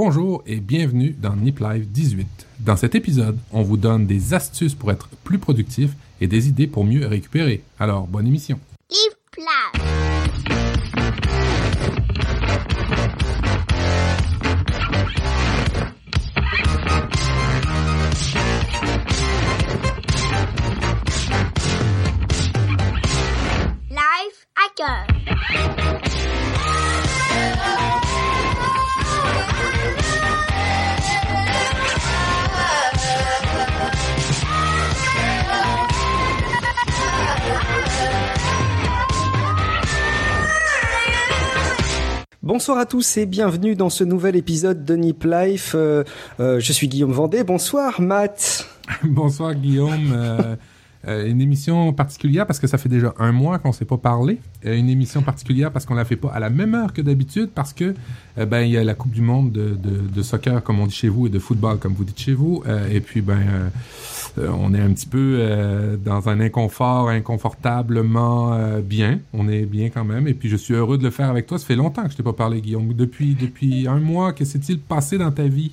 Bonjour et bienvenue dans Nip Live 18. Dans cet épisode, on vous donne des astuces pour être plus productif et des idées pour mieux récupérer. Alors, bonne émission. Bonsoir à tous et bienvenue dans ce nouvel épisode de Nip Life. Euh, euh, je suis Guillaume Vendée. Bonsoir Matt. Bonsoir Guillaume. Euh, une émission particulière parce que ça fait déjà un mois qu'on ne s'est pas parlé. Euh, une émission particulière parce qu'on la fait pas à la même heure que d'habitude parce que euh, ben il y a la Coupe du Monde de, de, de soccer comme on dit chez vous et de football comme vous dites chez vous. Et puis ben on est un petit peu dans un inconfort, inconfortablement bien. On est bien quand même. Et puis je suis heureux de le faire avec toi. Ça fait longtemps que je t'ai pas parlé, Guillaume. Depuis depuis un mois, que s'est-il passé dans ta vie?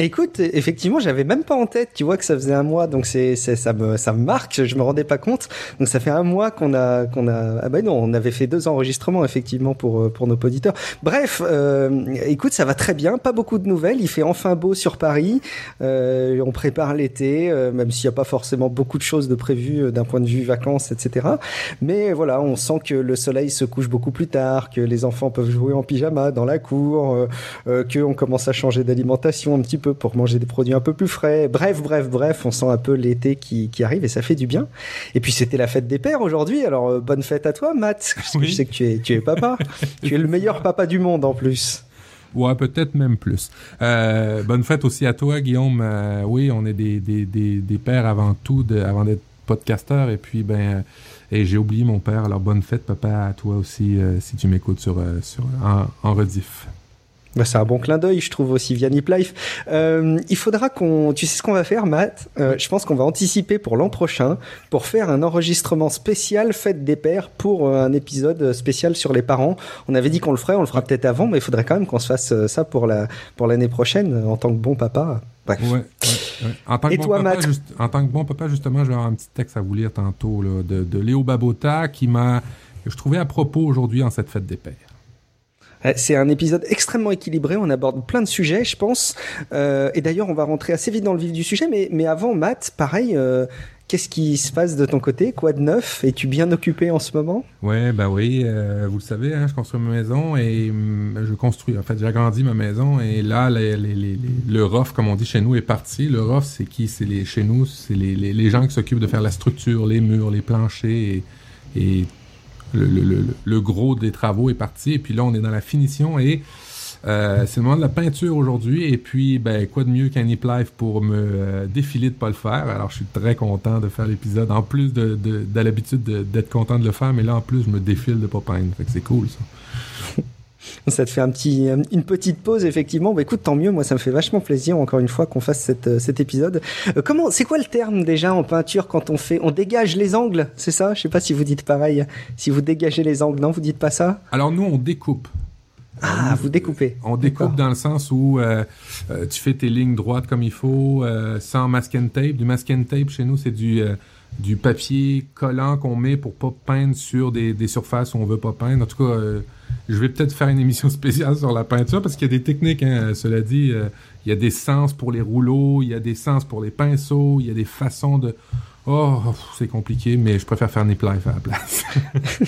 Écoute, effectivement, j'avais même pas en tête. Tu vois que ça faisait un mois, donc c'est, ça me ça marque. Je me rendais pas compte. Donc ça fait un mois qu'on a qu'on a. Ah ben non, on avait fait deux enregistrements effectivement pour euh, pour nos auditeurs. Bref, euh, écoute, ça va très bien. Pas beaucoup de nouvelles. Il fait enfin beau sur Paris. Euh, on prépare l'été, euh, même s'il y a pas forcément beaucoup de choses de prévues d'un point de vue vacances, etc. Mais voilà, on sent que le soleil se couche beaucoup plus tard, que les enfants peuvent jouer en pyjama dans la cour, que on commence à changer d'alimentation un petit peu pour manger des produits un peu plus frais. Bref, bref, bref, on sent un peu l'été qui, qui arrive et ça fait du bien. Et puis c'était la fête des pères aujourd'hui, alors euh, bonne fête à toi, Matt. Parce que Oui. je sais que tu es, tu es papa. tu es le meilleur papa du monde en plus. Ouais, peut-être même plus. Euh, bonne fête aussi à toi, Guillaume. Euh, oui, on est des, des, des, des pères avant tout, de, avant d'être podcasteurs. Et puis, ben, et j'ai oublié mon père. Alors, bonne fête, papa, à toi aussi, euh, si tu m'écoutes sur, sur, en, en rediff. Bah, c'est un bon clin d'œil, je trouve aussi via Nip Life. Euh, il faudra qu'on, tu sais ce qu'on va faire, Matt? Euh, Je pense qu'on va anticiper pour l'an prochain pour faire un enregistrement spécial fête des pères pour euh, un épisode spécial sur les parents. On avait dit qu'on le ferait, on le fera peut-être avant, mais il faudrait quand même qu'on se fasse euh, ça pour la pour l'année prochaine euh, en tant que bon papa. Bref. Ouais, ouais, ouais. En tant que Et bon toi, papa, Matt? juste- en tant que bon papa, justement, je vais avoir un petit texte à vous lire tantôt là, de, de Léo Babota qui m'a, que je trouvais à propos aujourd'hui en cette fête des pères. Euh, C'est un épisode extrêmement équilibré. On aborde plein de sujets, je pense. Euh, et d'ailleurs, on va rentrer assez vite dans le vif du sujet. Mais, avant, Matt, pareil, euh, qu'est-ce qui se passe de ton côté? Quoi de neuf? Es-tu bien occupé en ce moment? Ouais, ben oui, vous le savez, hein, je construis ma maison et hum, je construis. En fait, j'agrandis ma maison et là, les, le rough, comme on dit chez nous, est parti. Le rough, c'est qui? C'est chez nous, c'est les gens qui s'occupent de faire la structure, les murs, les planchers et, et le, gros des travaux est parti. Et puis là, on est dans la finition et euh, c'est le moment de la peinture aujourd'hui. Et puis, ben, quoi de mieux qu'un Nip Life pour me euh, défiler de pas le faire? Alors, je suis très content de faire l'épisode. En plus de, de, de l'habitude de- d'être content de le faire, mais là, en plus, je me défile de pas peindre. Fait que c'est cool, ça. Ça te fait un petit, une petite pause, effectivement. Bah, écoute, tant mieux. Moi, ça me fait vachement plaisir, encore une fois, qu'on fasse cette, euh, cet épisode. Euh, comment, c'est quoi le terme déjà en peinture quand on fait, on dégage les angles C'est ça? Je sais pas si vous dites pareil. Si vous dégagez les angles, non Vous dites pas ça? Alors, nous, on découpe. Ah, vous découpez. On découpe dans le sens où euh, tu fais tes lignes droites comme il faut, euh, sans masking tape. Du masking tape, chez nous, c'est du, du papier collant qu'on met pour pas peindre sur des, des surfaces où on veut pas peindre. En tout cas, euh, je vais peut-être faire une émission spéciale sur la peinture parce qu'il y a des techniques, hein, cela dit. euh, il y a des sens pour les rouleaux, il y a des sens pour les pinceaux, il y a des façons de... Oh, c'est compliqué, mais je préfère faire Nip Life à la place.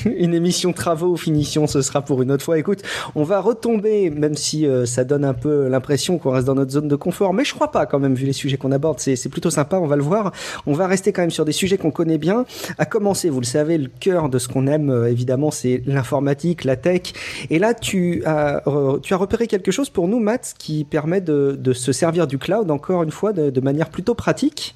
une émission travaux finition, ce sera pour une autre fois. Écoute, on va retomber, même si euh, ça donne un peu l'impression qu'on reste dans notre zone de confort, mais je crois pas quand même, vu les sujets qu'on aborde, c'est plutôt sympa, on va le voir. On va rester quand même sur des sujets qu'on connaît bien. À commencer, vous le savez, le cœur de ce qu'on aime, euh, évidemment, c'est l'informatique, la tech. Et là, tu as, euh, tu as repéré quelque chose pour nous, Matt, qui permet de, de se servir du cloud, encore une fois, de, de manière plutôt pratique.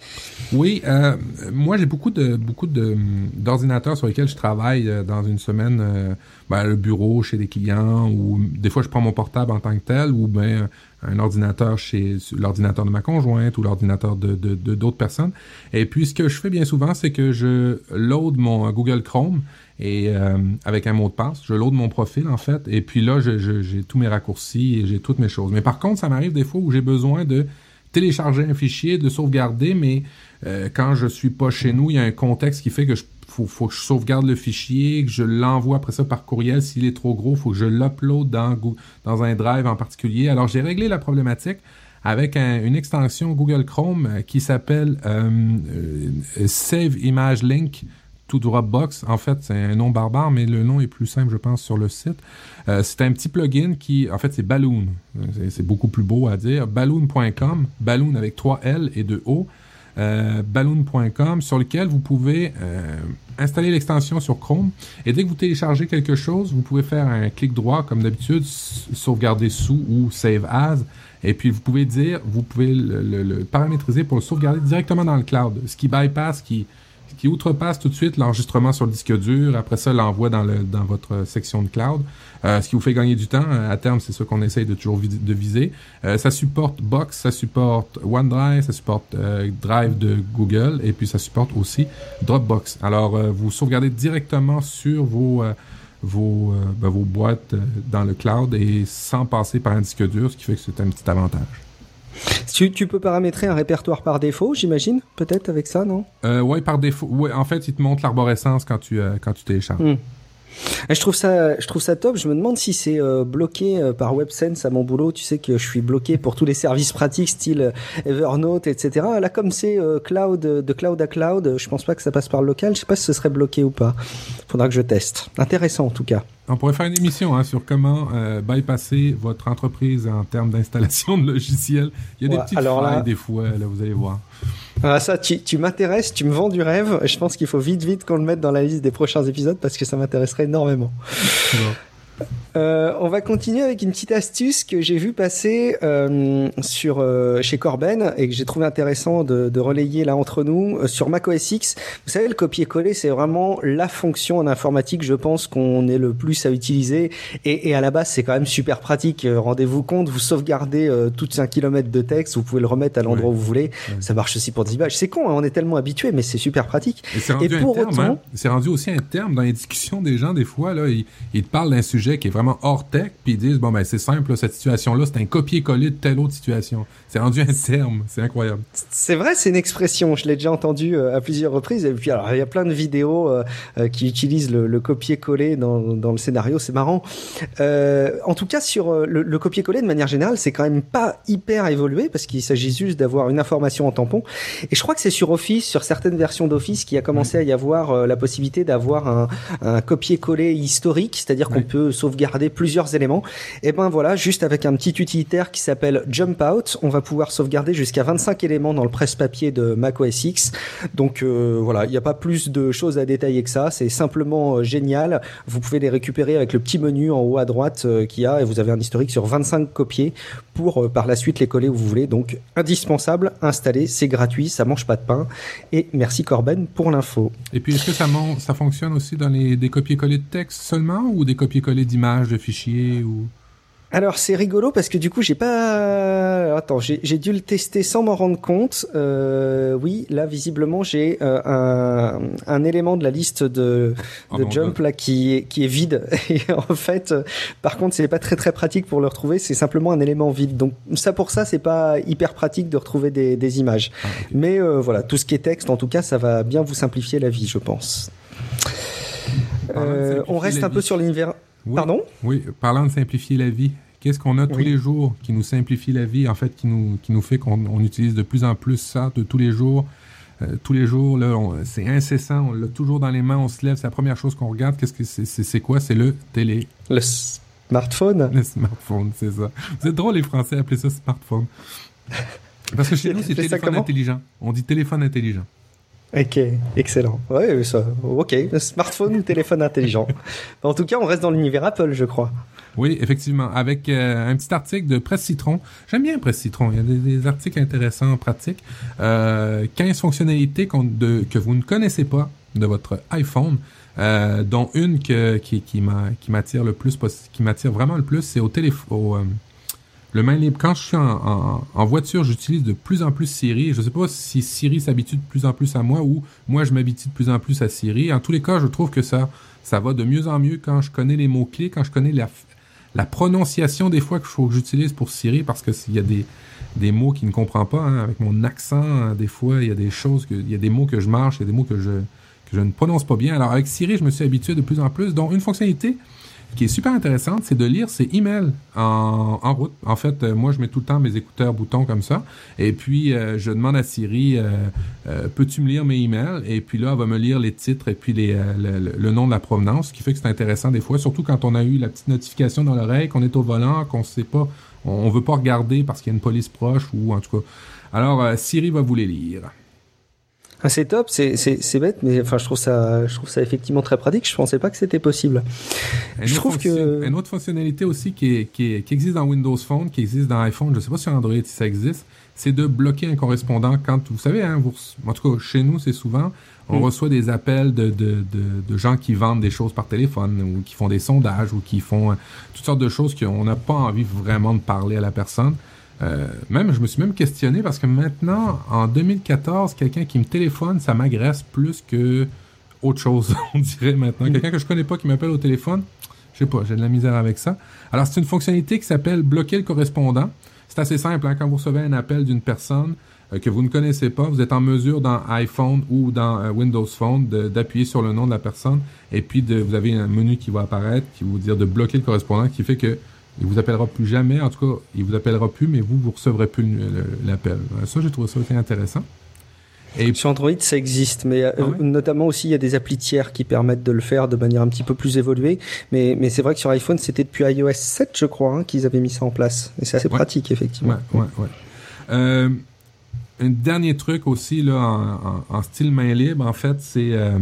Oui, euh, moi, j'ai beaucoup de beaucoup de d'ordinateurs sur lesquels je travaille euh, dans une semaine. Euh, ben, le bureau chez des clients ou des fois je prends mon portable en tant que tel ou ben un ordinateur chez l'ordinateur de ma conjointe ou l'ordinateur de d'autres de, d'autres personnes. Et puis ce que je fais bien souvent, c'est que je load mon Google Chrome et euh, avec un mot de passe, je load mon profil en fait. Et puis là, j'ai tous mes raccourcis et j'ai toutes mes choses. Mais par contre, ça m'arrive des fois où j'ai besoin de télécharger un fichier, de sauvegarder, mais euh, quand je suis pas chez nous, il y a un contexte qui fait que je faut, faut que je sauvegarde le fichier, que je l'envoie après ça par courriel. S'il est trop gros, faut que je l'upload dans, dans un drive en particulier. Alors j'ai réglé la problématique avec une extension Google Chrome euh, qui s'appelle euh, Save Image Link to Dropbox. En fait, c'est un nom barbare, mais le nom est plus simple, je pense, sur le site. c'est un petit plugin qui, en fait, c'est Balloon. C'est beaucoup plus beau à dire. Balloon.com, Balloon avec 3 L et 2 O euh, balloon.com sur lequel vous pouvez euh, installer l'extension sur Chrome. Et dès que vous téléchargez quelque chose, vous pouvez faire un clic droit comme d'habitude, sauvegarder sous ou save as. Et puis vous pouvez dire, vous pouvez le, le paramétriser pour le sauvegarder directement dans le cloud, ce qui bypass, qui qui outrepasse tout de suite l'enregistrement sur le disque dur, après ça l'envoie dans, votre section de cloud, euh, ce qui vous fait gagner du temps. À terme, c'est ce qu'on essaye de toujours de viser. Euh, ça supporte Box, ça supporte OneDrive, ça supporte euh, Drive de Google, et puis ça supporte aussi Dropbox. Alors, vous sauvegardez directement sur vos vos, ben, vos boîtes dans le cloud et sans passer par un disque dur, ce qui fait que c'est un petit avantage. Tu, tu, peux paramétrer un répertoire par défaut, j'imagine, peut-être avec ça, non? Euh, Ouais, par défaut. Ouais, en fait, il te montre l'arborescence quand tu euh, quand tu télécharges. Hmm. Je trouve ça, je trouve ça top. Je me demande si c'est euh, bloqué euh, par WebSense à mon boulot. Tu sais que je suis bloqué pour tous les services pratiques, style Evernote, etc. Là, comme c'est cloud, de cloud à cloud, je pense pas que ça passe par le local. Je sais pas si ce serait bloqué ou pas. Faudra que je teste. Intéressant en tout cas. On pourrait faire une émission hein, sur comment euh, bypasser votre entreprise en termes d'installation de logiciels. Il y a des petits failles des fois, là, vous allez voir. Ah, ça, tu, tu m'intéresses, tu me vends du rêve. Je pense qu'il faut vite, vite qu'on le mette dans la liste des prochains épisodes parce que ça m'intéresserait énormément. Euh, on va continuer avec une petite astuce que j'ai vu passer euh, sur euh, chez Corben et que j'ai trouvé intéressant de, de, relayer là entre nous sur Mac OS X. Vous savez, le copier-coller, c'est vraiment la fonction en informatique, je pense, qu'on est le plus à utiliser. Et, et à la base, c'est quand même super pratique. Rendez-vous compte, vous sauvegardez tout 5 km de texte, vous pouvez le remettre à l'endroit où vous voulez. Ça marche aussi pour des images. C'est con, hein, on est tellement habitué, mais c'est super pratique. Et, pour autant, hein. c'est rendu aussi un terme dans les discussions des gens. Des fois, là, ils, ils te parlent d'un sujet qui est vraiment hors tech, puis disent bon ben c'est simple, cette situation-là, c'est un copier-coller de telle autre situation. C'est rendu un terme, c'est incroyable. C'est vrai, c'est une expression, je l'ai déjà entendu euh, à plusieurs reprises. Et puis alors il y a plein de vidéos euh, euh, qui utilisent le, copier-coller dans, dans, le scénario, c'est marrant. en tout cas sur le, le copier-coller de manière générale, c'est quand même pas hyper évolué parce qu'il s'agit juste d'avoir une information en tampon. Et je crois que c'est sur Office, sur certaines versions d'Office, qui a commencé à y avoir la possibilité d'avoir un, un copier-coller historique, c'est-à-dire qu'on peut sauvegarder plusieurs éléments. Et ben voilà, juste avec un petit utilitaire qui s'appelle Jump Out, on va pouvoir sauvegarder jusqu'à 25 éléments dans le presse-papier de macOS X. Donc euh, voilà, il n'y a pas plus de choses à détailler que ça. C'est simplement euh, génial. Vous pouvez les récupérer avec le petit menu en haut à droite euh, qu'il y a et vous avez un historique sur 25 copiés pour par la suite les coller où vous voulez. Donc indispensable, installé, c'est gratuit, ça mange pas de pain. Et merci Corben pour l'info. Et puis est-ce que ça, ça fonctionne aussi dans les des copier-coller de texte seulement ou des copier-coller d'images, de fichiers ou? Alors c'est rigolo parce que du coup j'ai pas attends j'ai dû le tester sans m'en rendre compte. Euh, oui là visiblement j'ai euh, un, un, élément de la liste de, ah de jump là qui est, qui est vide. Et en fait euh, par contre c'est pas très très pratique pour le retrouver. C'est simplement un élément vide. Donc ça pour ça c'est pas hyper pratique de retrouver des, des images. Ah, mais euh, voilà tout ce qui est texte en tout cas ça va bien vous simplifier la vie je pense. On reste un peu sur l'univers Pardon? Oui, parlant de simplifier la vie, Qu'est-ce qu'on a tous les jours qui nous simplifie la vie, en fait, qui nous, qui nous fait qu'on utilise de plus en plus ça de tous les jours? Euh, tous les jours, là, c'est incessant, on l'a toujours dans les mains, on se lève, c'est la première chose qu'on regarde. Qu'est-ce que c'est, c'est, quoi? C'est le télé. Le smartphone? Le smartphone, c'est ça. Vous êtes drôle, les Français, appeler ça smartphone. Parce que chez nous, c'est téléphone intelligent. On dit téléphone intelligent. Ok, excellent. Ouais, ça, ok, smartphone ou téléphone intelligent. en tout cas, on reste dans l'univers Apple, je crois. Oui, effectivement, avec euh, un petit article de Presse Citron. J'aime bien Presse Citron, il y a des, des articles intéressants, pratiques. Euh, 15 fonctionnalités de, que vous ne connaissez pas de votre iPhone, euh, dont une que, qui, qui m'a- qui m'attire le plus, possi- qui m'attire vraiment le plus, c'est au téléphone. Le main libre. Quand je suis en, voiture, j'utilise de plus en plus Siri. Je sais pas si Siri s'habitue de plus en plus à moi ou moi je m'habitue de plus en plus à Siri. En tous les cas, je trouve que ça, ça va de mieux en mieux quand je connais les mots-clés, quand je connais la, la prononciation des fois que j'utilise pour Siri parce que s'il y a des, des mots qu'il ne comprend pas, hein, avec mon accent, hein, des fois, il y a des choses que, il y a des mots que je marche, il y a des mots que je, que je ne prononce pas bien. Alors, avec Siri, je me suis habitué de plus en plus. Donc, une fonctionnalité qui est super intéressante, c'est de lire ses emails en, en route. En fait, euh, moi, je mets tout le temps mes écouteurs boutons comme ça. Et puis, euh, je demande à Siri, euh, euh, peux-tu me lire mes emails? Et puis là, elle va me lire les titres et puis les, euh, le, le- nom de la provenance, ce qui fait que c'est intéressant des fois, surtout quand on a eu la petite notification dans l'oreille, qu'on est au volant, qu'on sait pas, on, on veut pas regarder parce qu'il y a une police proche ou en tout cas. Alors, euh, Siri va vous les lire. Ah, c'est top, c'est c'est c'est bête, mais enfin je trouve ça je trouve ça effectivement très pratique. Je pensais pas que c'était possible. Une Je trouve que- Une autre fonctionnalité aussi qui, est- qui, est- qui existe dans Windows Phone, qui existe dans iPhone, je ne sais pas sur Android si ça existe, c'est de bloquer un correspondant quand, vous savez, hein, vous en tout cas chez nous c'est souvent, on Mm. reçoit des appels de, de, de, de gens qui vendent des choses par téléphone ou qui font des sondages ou qui font euh, toutes sortes de choses qu'on n'a pas envie vraiment de parler à la personne. Euh, même, je me suis même questionné parce que maintenant, en 2014, quelqu'un qui me téléphone, ça m'agresse plus que autre chose, on dirait maintenant. Quelqu'un que je connais pas qui m'appelle au téléphone, je sais pas, j'ai de la misère avec ça. Alors, c'est une fonctionnalité qui s'appelle bloquer le correspondant. C'est assez simple, hein, quand vous recevez un appel d'une personne euh, que vous ne connaissez pas, vous êtes en mesure dans iPhone ou dans euh, Windows Phone d'appuyer sur le nom de la personne et puis de, vous avez un menu qui va apparaître qui va vous dire de bloquer le correspondant qui fait que il vous appellera plus jamais, en tout cas, il vous appellera plus, mais vous, vous recevrez plus l'appel. Euh, Ça, j'ai trouvé ça assez intéressant. Et Sur Android, ça existe, mais euh, Ah ouais? notamment aussi il y a des applis tiers qui permettent de le faire de manière un petit peu plus évoluée. Mais mais c'est vrai que sur iPhone, c'était depuis iOS 7, je crois, hein, qu'ils avaient mis ça en place. Et c'est assez Ouais. pratique effectivement. Ouais, ouais, ouais. Euh, un dernier truc aussi, là, en, style main libre, en fait, c'est euh,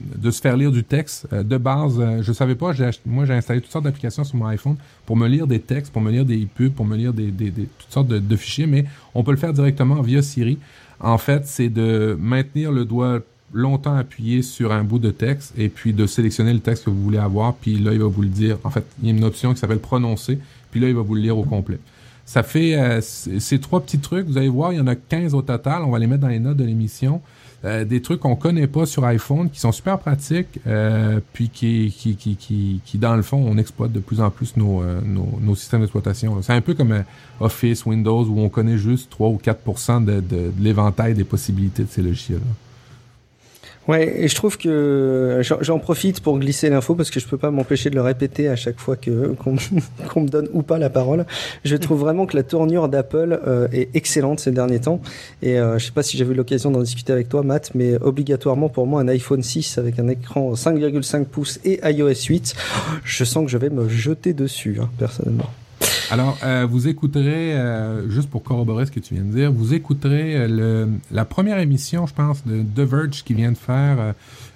de se faire lire du texte. Euh, de base, euh, je savais pas, moi j'ai installé toutes sortes d'applications sur mon iPhone pour me lire des textes, pour me lire des pubs, pour me lire des, toutes sortes de fichiers, mais on peut le faire directement via Siri. En fait, c'est de maintenir le doigt longtemps appuyé sur un bout de texte et puis de sélectionner le texte que vous voulez avoir, puis là, il va vous le dire. En fait, il y a une option qui s'appelle prononcer, puis là, il va vous le lire au complet. Ça fait euh, ces trois petits trucs. Vous allez voir, il y en a 15 au total. On va les mettre dans les notes de l'émission. Euh, des trucs qu'on connaît pas sur iPhone, qui sont super pratiques, euh, puis qui, qui, qui, qui, qui, dans le fond, on exploite de plus en plus nos, euh, nos, nos systèmes d'exploitation. C'est un peu comme euh, Office, Windows, où on connaît juste 3 ou 4 de, de, de l'éventail des possibilités de ces logiciels. Ouais, et je trouve que j'en j'en profite pour glisser l'info parce que je peux pas m'empêcher de le répéter à chaque fois que qu'on qu'on me donne ou pas la parole. Je trouve vraiment que la tournure d'Apple euh, est excellente ces derniers temps et euh, je sais pas si j'ai eu l'occasion d'en discuter avec toi Matt, mais obligatoirement pour moi un iPhone 6 avec un écran 5,5 pouces et iOS 8, je sens que je vais me jeter dessus hein, personnellement. Alors, euh, vous écouterez, euh, juste pour corroborer ce que tu viens de dire, vous écouterez euh, le, la première émission, je pense, de The Verge qui vient de faire. euh,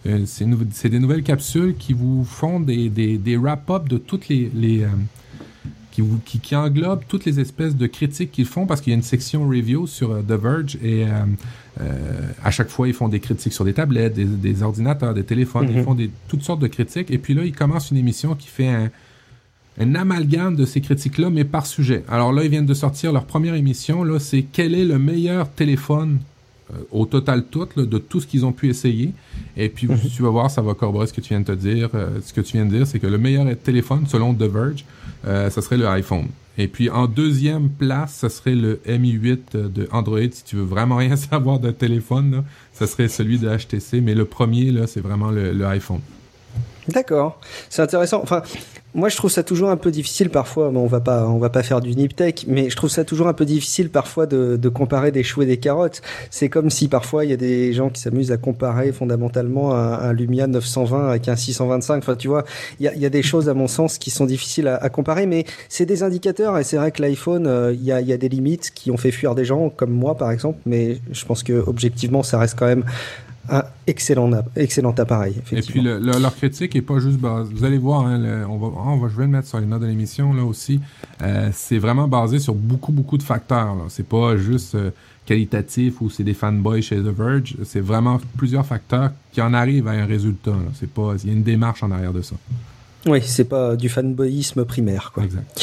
euh, c'est nou- des nouvelles capsules qui vous font des, des, des wrap-up de toutes les... les euh, qui, vous, qui, qui englobent toutes les espèces de critiques qu'ils font parce qu'il y a une section review sur The Verge et euh, euh, à chaque fois ils font des critiques sur des tablettes, des, des ordinateurs, des téléphones, ils Mhm. font des, toutes sortes de critiques et puis là ils commencent une émission qui fait un, un amalgame de ces critiques-là, mais par sujet. Alors là, ils viennent de sortir leur première émission. Là, c'est quel est le meilleur téléphone euh, au total tout, là, de tout ce qu'ils ont pu essayer. Et puis, Mhm. tu vas voir, ça va corroborer ce que tu viens de te dire. Euh, ce que tu viens de dire, c'est que le meilleur téléphone, selon The Verge, euh, ça serait le iPhone. Et puis, en deuxième place, ça serait le Mi 8 de Android. Si tu veux vraiment rien savoir d'un téléphone, là, ça serait celui de HTC. Mais le premier, là, c'est vraiment le, le iPhone. D'accord, c'est intéressant. Enfin, moi je trouve ça toujours un peu difficile parfois. Bon, on va pas, on va pas faire du nip tech, mais je trouve ça toujours un peu difficile parfois de, de comparer des choux et des carottes. C'est comme si parfois il y a des gens qui s'amusent à comparer fondamentalement un, un Lumia 920 avec un 625. Enfin, tu vois, il y a, y a des choses à mon sens qui sont difficiles à, à comparer, mais c'est des indicateurs et c'est vrai que l'iPhone, euh, il y, a, y a des limites qui ont fait fuir des gens comme moi par exemple, mais je pense que objectivement ça reste quand même un excellent, excellent appareil. Et puis leur critique est pas juste basée. Vous allez voir, hein, on va, on va, je vais le mettre sur les notes de l'émission là aussi. Euh, c'est vraiment basé sur beaucoup beaucoup de facteurs. C'est pas juste euh, qualitatif ou c'est des fanboys chez The Verge. C'est vraiment plusieurs facteurs qui en arrivent à un résultat. C'est pas, il y a une démarche en arrière de ça. Oui, c'est pas du fanboyisme primaire, quoi. Exact.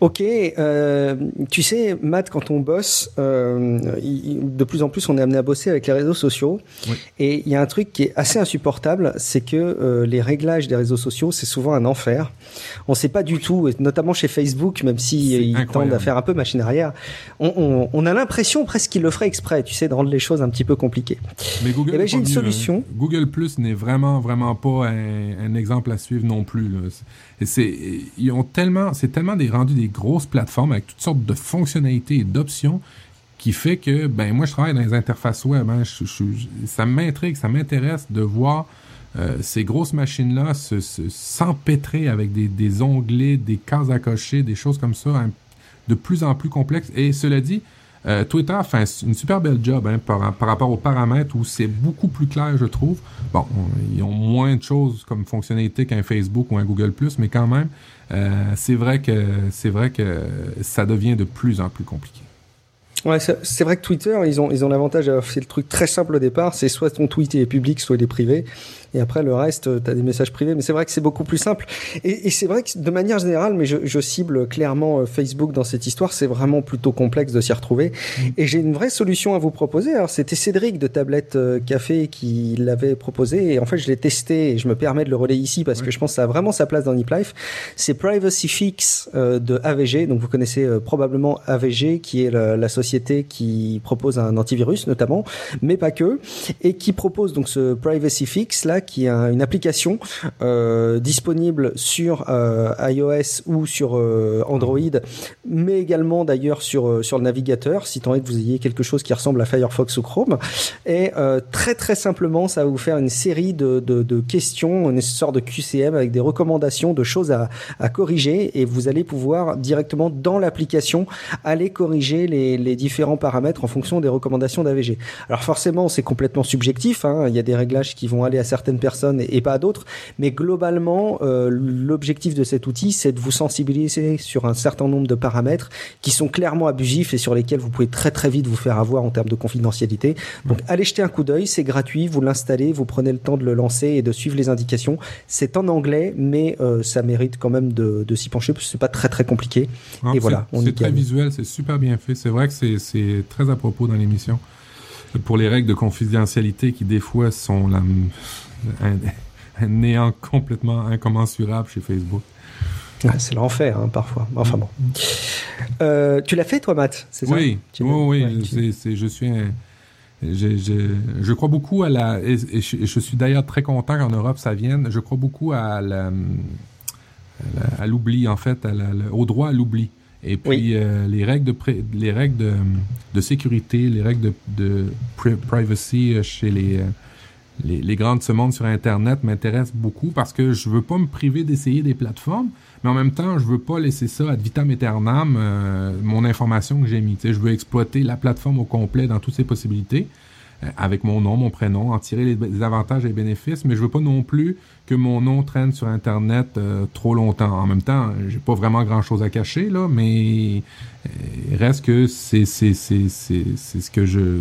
Ok, euh, tu sais, Matt, quand on bosse, euh, de plus en plus, on est amené à bosser avec les réseaux sociaux. Et il y a un truc qui est assez insupportable, c'est que euh, les réglages des réseaux sociaux, c'est souvent un enfer. On ne sait pas du tout, notamment chez Facebook, même si ils tendent à faire un peu machine arrière, on, on, on a l'impression presque qu'ils le feraient exprès, tu sais, de rendre les choses un petit peu compliquées. Mais Google, eh ben, j'ai une mieux, solution. Hein. Google Plus n'est vraiment, vraiment pas un, un, exemple à suivre non plus. Là c'est ils ont tellement c'est tellement des rendus des grosses plateformes avec toutes sortes de fonctionnalités et d'options qui fait que ben moi je travaille dans les interfaces web hein, je, je, ça m'intrigue ça m'intéresse de voir euh, ces grosses machines là se, s'empêtrer avec des, des onglets des cases à cocher des choses comme ça hein, de plus en plus complexes. Et cela dit euh, Twitter fait une super belle job hein, par, rapport aux paramètres où c'est beaucoup plus clair, je trouve. Bon, ils ont moins de choses comme fonctionnalité qu'un Facebook ou un Google+, mais quand même, euh, c'est vrai que c'est vrai que ça devient de plus en plus compliqué. Ouais, c'est vrai que Twitter, ils ont, ils ont l'avantage fait le truc très simple au départ, c'est soit ton tweet est public, soit il est privé. Et après, le reste, euh, tu as des messages privés. Mais c'est vrai que c'est beaucoup plus simple. Et, et c'est vrai que de manière générale, mais je, je, cible clairement euh, Facebook dans cette histoire, c'est vraiment plutôt complexe de s'y retrouver. Mmh. Et j'ai une vraie solution à vous proposer. Alors, c'était Cédric de Tablette euh, Café qui l'avait proposé. Et en fait, je l'ai testé et je me permets de le relayer ici parce ouais. que je pense que ça a vraiment sa place dans Nip Life. C'est Privacy Fix de AVG. Donc, vous connaissez probablement AVG, qui est la, la société qui propose un antivirus notamment, mais pas que, et qui propose donc ce Privacy Fix là qui est une application euh, disponible sur euh, iOS ou sur euh, Android, mais également d'ailleurs sur sur le navigateur, si tant est que vous ayez quelque chose qui ressemble à Firefox ou Chrome. Et très très simplement, ça va vous faire une série de, de, questions, une sorte de QCM avec des recommandations de choses à, à corriger, et vous allez pouvoir directement dans l'application aller corriger les, les différents paramètres en fonction des recommandations d'AVG. Alors forcément, c'est complètement subjectif. Hein. Il y a des réglages qui vont aller à certaines personnes et, et pas à d'autres. Mais globalement, euh, l'objectif de cet outil, c'est de vous sensibiliser sur un certain nombre de paramètres qui sont clairement abusifs et sur lesquels vous pouvez très très vite vous faire avoir en termes de confidentialité. Donc allez jeter un coup d'œil, c'est gratuit, vous l'installez, vous prenez le temps de le lancer et de suivre les indications. C'est en anglais, mais euh, ça mérite quand même de, de s'y pencher parce que c'est pas très très compliqué. Ah, et voilà, c'est très visuel, c'est super bien fait. C'est vrai que c'est très à propos dans l'émission pour les règles de confidentialité qui des fois sont la, un, un néant complètement incommensurable chez Facebook. Ah, c'est l'enfer hein, parfois. Enfin bon. Euh, tu l'as fait toi, Matt C'est ça? Oui, oui. Ouais, tu... c'est, je suis un, je, je, je, crois beaucoup à la. Et, et je, je, suis d'ailleurs très content qu'en Europe ça vienne. Je crois beaucoup à, la, à l'oubli, en fait, à la, au droit à l'oubli. Et puis oui. euh, les règles de pré, les règles de, de sécurité, les règles de, de privacy chez les, les, les grandes semondes sur Internet m'intéressent beaucoup parce que je veux pas me priver d'essayer des plateformes, mais en même temps je veux pas laisser ça ad vitam aeternam euh, mon information que j'ai mis. Je veux exploiter la plateforme au complet dans toutes ses possibilités euh, avec mon nom, mon prénom, en tirer les, les, avantages et les bénéfices, mais je veux pas non plus que mon nom traîne sur Internet euh, trop longtemps. En même temps, j'ai pas vraiment grand chose à cacher, là, mais euh, reste que c'est, c'est, c'est, c'est ce que je,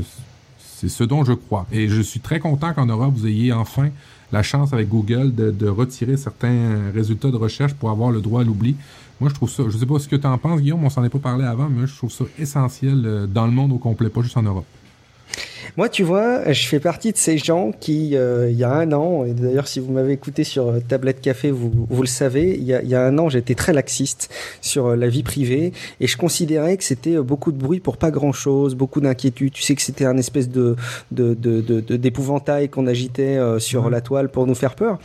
c'est ce dont je crois. Et je suis très content qu'en Europe, vous ayez enfin la chance avec Google de, retirer certains résultats de recherche pour avoir le droit à l'oubli. Moi, je trouve ça, je sais pas ce que tu en penses, Guillaume, on s'en est pas parlé avant, mais je trouve ça essentiel euh, dans le monde au complet, pas juste en Europe. Moi, tu vois, je fais partie de ces gens qui, euh, il y a un an, et d'ailleurs, si vous m'avez écouté sur euh, Tablette Café, vous, vous le savez, il y, a, il y a un an, j'étais très laxiste sur euh, la vie privée et je considérais que c'était beaucoup de bruit pour pas grand-chose, beaucoup d'inquiétude. Tu sais que c'était un espèce de d'épouvantail de, de, de, qu'on agitait sur la toile pour nous faire peur.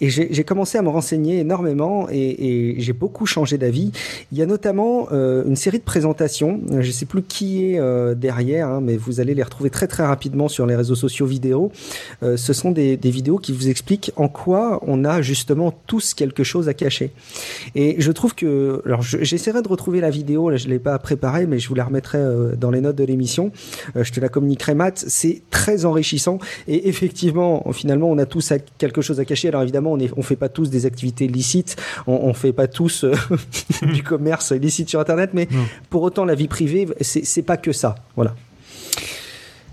Et j'ai commencé à me renseigner énormément et, et j'ai beaucoup changé d'avis. Il y a notamment euh, une série de présentations. Je ne sais plus qui est euh, derrière, hein, mais vous allez les retrouver très très rapidement sur les réseaux sociaux vidéo. Euh, ce sont des, des, vidéos qui vous expliquent en quoi on a justement tous quelque chose à cacher. Et je trouve que, alors j'essaierai de retrouver la vidéo. Là, je l'ai pas préparée, mais je vous la remettrai dans les notes de l'émission. je te la communiquerai, Matt. C'est très enrichissant et effectivement, finalement, on a tous quelque chose à cacher. Alors évidemment on ne fait pas tous des activités licites, on, ne fait pas tous euh, du commerce illicite sur Internet, mais pour autant la vie privée, c'est pas que ça. Voilà.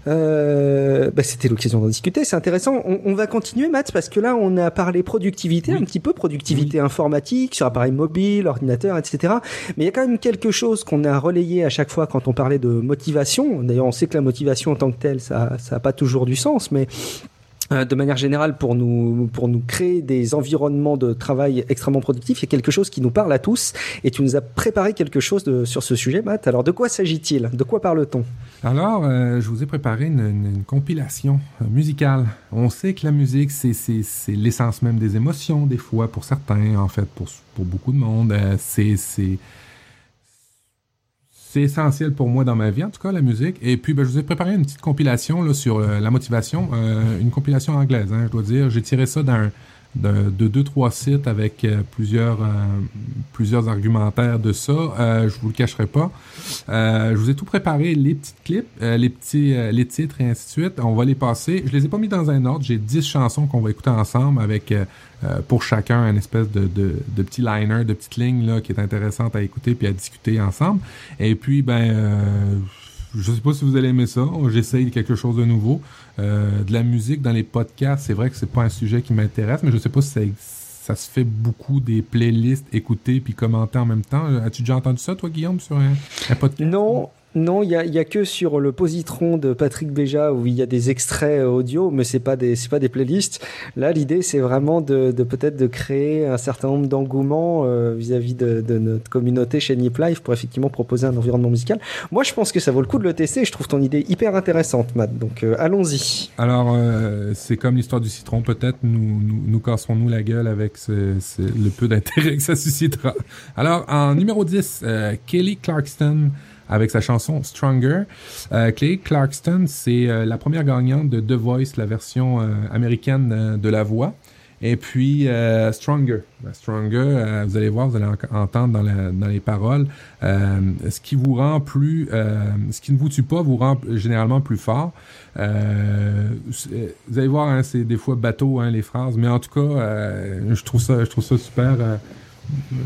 Euh, bah, c'était l'occasion d'en discuter. C'est intéressant. On, va continuer, Matt, parce que là, on a parlé productivité, un petit peu productivité informatique sur appareil mobile, ordinateur, etc. Mais il y a quand même quelque chose qu'on a relayé à chaque fois quand on parlait de motivation. D'ailleurs, on sait que la motivation en tant que telle, ça, ça a pas toujours du sens, mais de manière générale pour nous pour nous créer des environnements de travail extrêmement productifs, il y a quelque chose qui nous parle à tous et tu nous as préparé quelque chose de, sur ce sujet, Matt. Alors de quoi s'agit-il? De quoi parle-t-on? Alors, euh, je vous ai préparé une, une, compilation euh, musicale. On sait que la musique, c'est l'essence même des émotions, des fois pour certains, en fait, pour, pour beaucoup de monde. c'est c'est essentiel pour moi dans ma vie, en tout cas, la musique. Et puis, ben, je vous ai préparé une petite compilation là, sur euh, la motivation, euh, une compilation anglaise, hein, je dois dire. J'ai tiré ça d'un de, deux trois sites avec euh, plusieurs plusieurs argumentaires de ça. Euh, je vous le cacherai pas. je vous ai tout préparé, les petits clips, les petits les titres et ainsi de suite. On va les passer. Je les ai pas mis dans un ordre. J'ai dix chansons qu'on va écouter ensemble avec euh, pour chacun un espèce de, de, de, petit liner, de petite ligne là, qui est intéressante à écouter puis à discuter ensemble. Et puis, ben, euh, je sais pas si vous allez aimer ça. J'essaye quelque chose de nouveau. Euh, de la musique dans les podcasts, c'est vrai que c'est pas un sujet qui m'intéresse, mais je sais pas si ça, ça se fait beaucoup des playlists écoutées puis commentées en même temps. As-tu déjà entendu ça, toi, Guillaume, sur un, un podcast? Non, non, il y a, que sur le positron de Patrick Béja où il y a des extraits audio, mais c'est pas des c'est pas des playlists. Là, l'idée c'est vraiment de, peut-être de créer un certain nombre d'engouements euh, vis-à-vis de, notre communauté chez Nip pour effectivement proposer un environnement musical. Moi, je pense que ça vaut le coup de le tester. Je trouve ton idée hyper intéressante, Matt. Donc, euh, allons-y. Alors, euh, c'est comme l'histoire du citron. Peut-être nous nous, nous cassons-nous la gueule avec le peu d'intérêt que ça suscitera. Alors, en numéro 10, Kelly Clarkston avec sa chanson Stronger. Euh, Clay Clarkston, c'est euh, la première gagnante de The Voice, la version euh, américaine euh, de la voix. Et puis Stronger. Ben, Stronger, vous allez voir, vous allez entendre dans, la, dans, les paroles, ce qui vous rend plus, ce qui ne vous tue pas vous rend généralement plus fort. vous allez voir, hein, c'est des fois bateau hein, les phrases, mais en tout cas, je trouve ça, je trouve ça super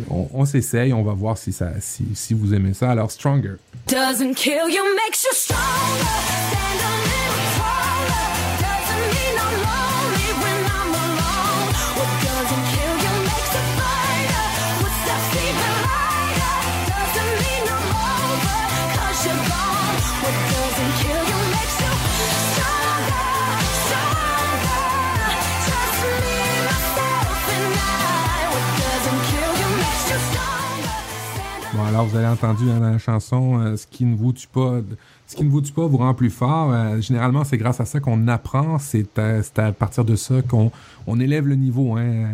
on, on s'essaye, on va voir si, ça, si, si vous aimez ça. Alors, Stronger. Doesn't kill you, makes you stronger. Alors vous avez entendu dans la chanson euh, ce qui ne vous tue pas, ce qui ne vous tue pas vous rend plus fort. Euh, généralement, c'est grâce à ça qu'on apprend. C'est à, à, partir de ça qu'on on élève le niveau. Hein.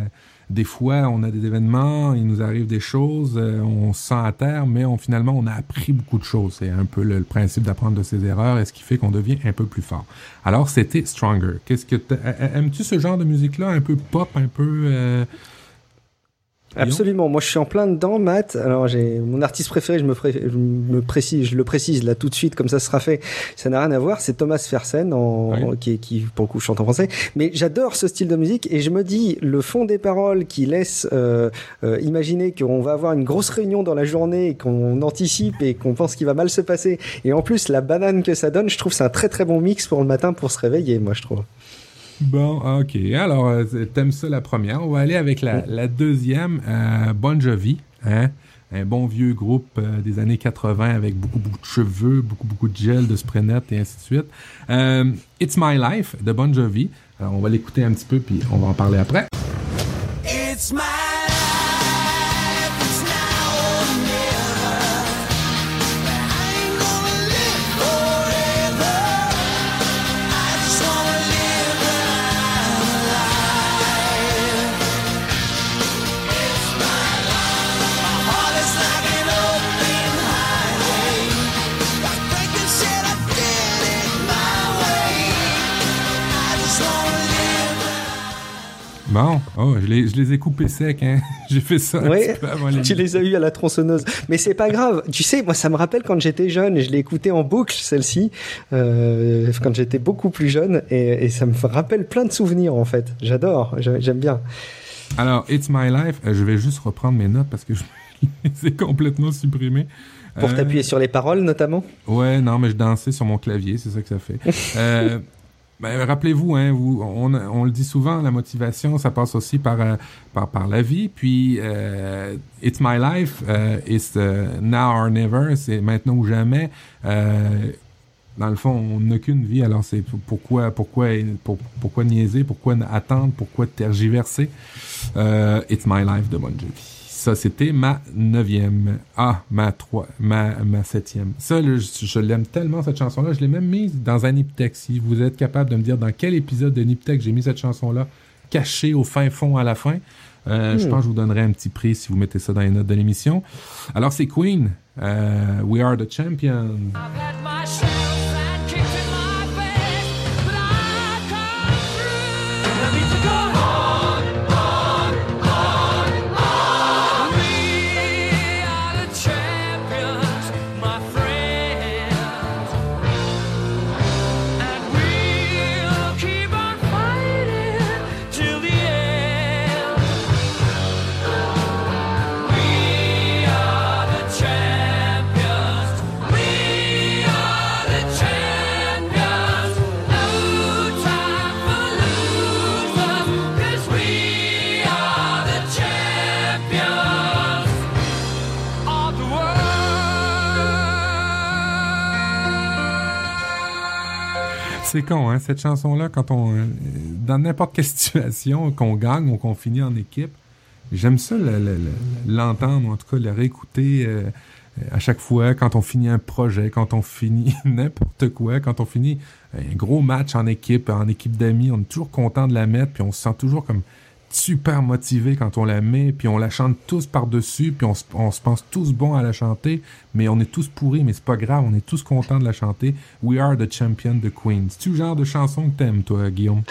Des fois, on a des événements, il nous arrive des choses, euh, on se sent à terre, mais on, finalement, on a appris beaucoup de choses. C'est un peu le, principe d'apprendre de ses erreurs et ce qui fait qu'on devient un peu plus fort. Alors, c'était Stronger. Qu'est-ce que aimes-tu ce genre de musique-là, un peu pop, un peu Absolument. Moi, je suis en plein dedans, Matt. Alors, j'ai mon artiste préféré. Je me, je me, précise, je le précise là tout de suite, comme ça sera fait. Ça n'a rien à voir. C'est Thomas Fersen, en, qui, qui pour le coup chante en français. Mais j'adore ce style de musique et je me dis le fond des paroles qui laisse euh, euh, imaginer qu'on va avoir une grosse réunion dans la journée, qu'on anticipe et qu'on pense qu'il va mal se passer. Et en plus, la banane que ça donne, je trouve c'est un très très bon mix pour le matin pour se réveiller. Moi, je trouve. Bon, ok. Alors, euh, t'aimes ça la première. On va aller avec la, la deuxième, euh, Bon Jovi. Hein? Un bon vieux groupe euh, des années 80 avec beaucoup, beaucoup de cheveux, beaucoup, beaucoup de gel, de spray net et ainsi de suite. Euh, It's My Life de Bon Jovi. Alors, on va l'écouter un petit peu, puis on va en parler après. It's my Bon, oh, je, les, je les ai coupés secs, hein. J'ai fait ça un Oui, petit peu avant les... tu les as eu à la tronçonneuse. Mais c'est pas grave. Tu sais, moi, ça me rappelle quand j'étais jeune et je l'ai écouté en boucle, celle-ci, euh, quand j'étais beaucoup plus jeune et, et ça me rappelle plein de souvenirs, en fait. J'adore, j'a- j'aime bien. Alors, It's My Life, euh, je vais juste reprendre mes notes parce que je les ai complètement supprimées. Pour Euh, t'appuyer sur les paroles, notamment. Ouais, non, mais je dansais sur mon clavier, c'est ça que ça fait. Euh, ben, rappelez-vous, hein, vous, on, on le dit souvent, la motivation, ça passe aussi par euh, par, par la vie. Puis, euh, it's my life, euh, it's euh, now or never, c'est maintenant ou jamais. Euh, dans le fond, on n'a qu'une vie, alors c'est pourquoi pourquoi pour- pourquoi niaiser, pourquoi attendre, pourquoi tergiverser? Euh, it's my life de Bon Jovi. Ça, c'était ma neuvième. Ah, ma trois, ma, ma septième. Ça, je, je l'aime tellement, cette chanson-là. Je l'ai même mise dans un Niptech. Si vous êtes capable de me dire dans quel épisode de Niptech j'ai mis cette chanson-là, cachée au fin fond à la fin, euh, je Hmm. pense que je vous donnerai un petit prix si vous mettez ça dans les notes de l'émission. Alors, c'est Queen. Euh, We are the champions. I've had my C'est con, hein, cette chanson-là, quand on. euh, Dans n'importe quelle situation, qu'on gagne ou qu'on finit en équipe, j'aime ça le- le- le- l'entendre, en tout cas le réécouter euh, à chaque fois, quand on finit un projet, quand on finit n'importe quoi, quand on finit un gros match en équipe, en équipe d'amis, on est toujours content de la mettre, puis on se sent toujours comme super motivé quand on la met, puis on la chante tous par-dessus, puis on, se- on se pense tous bons à la chanter, mais on est tous pourris, mais c'est pas grave, on est tous contents de la chanter. We are the champion de Queen. C'est-tu le genre de chanson que t'aimes, toi, Guillaume?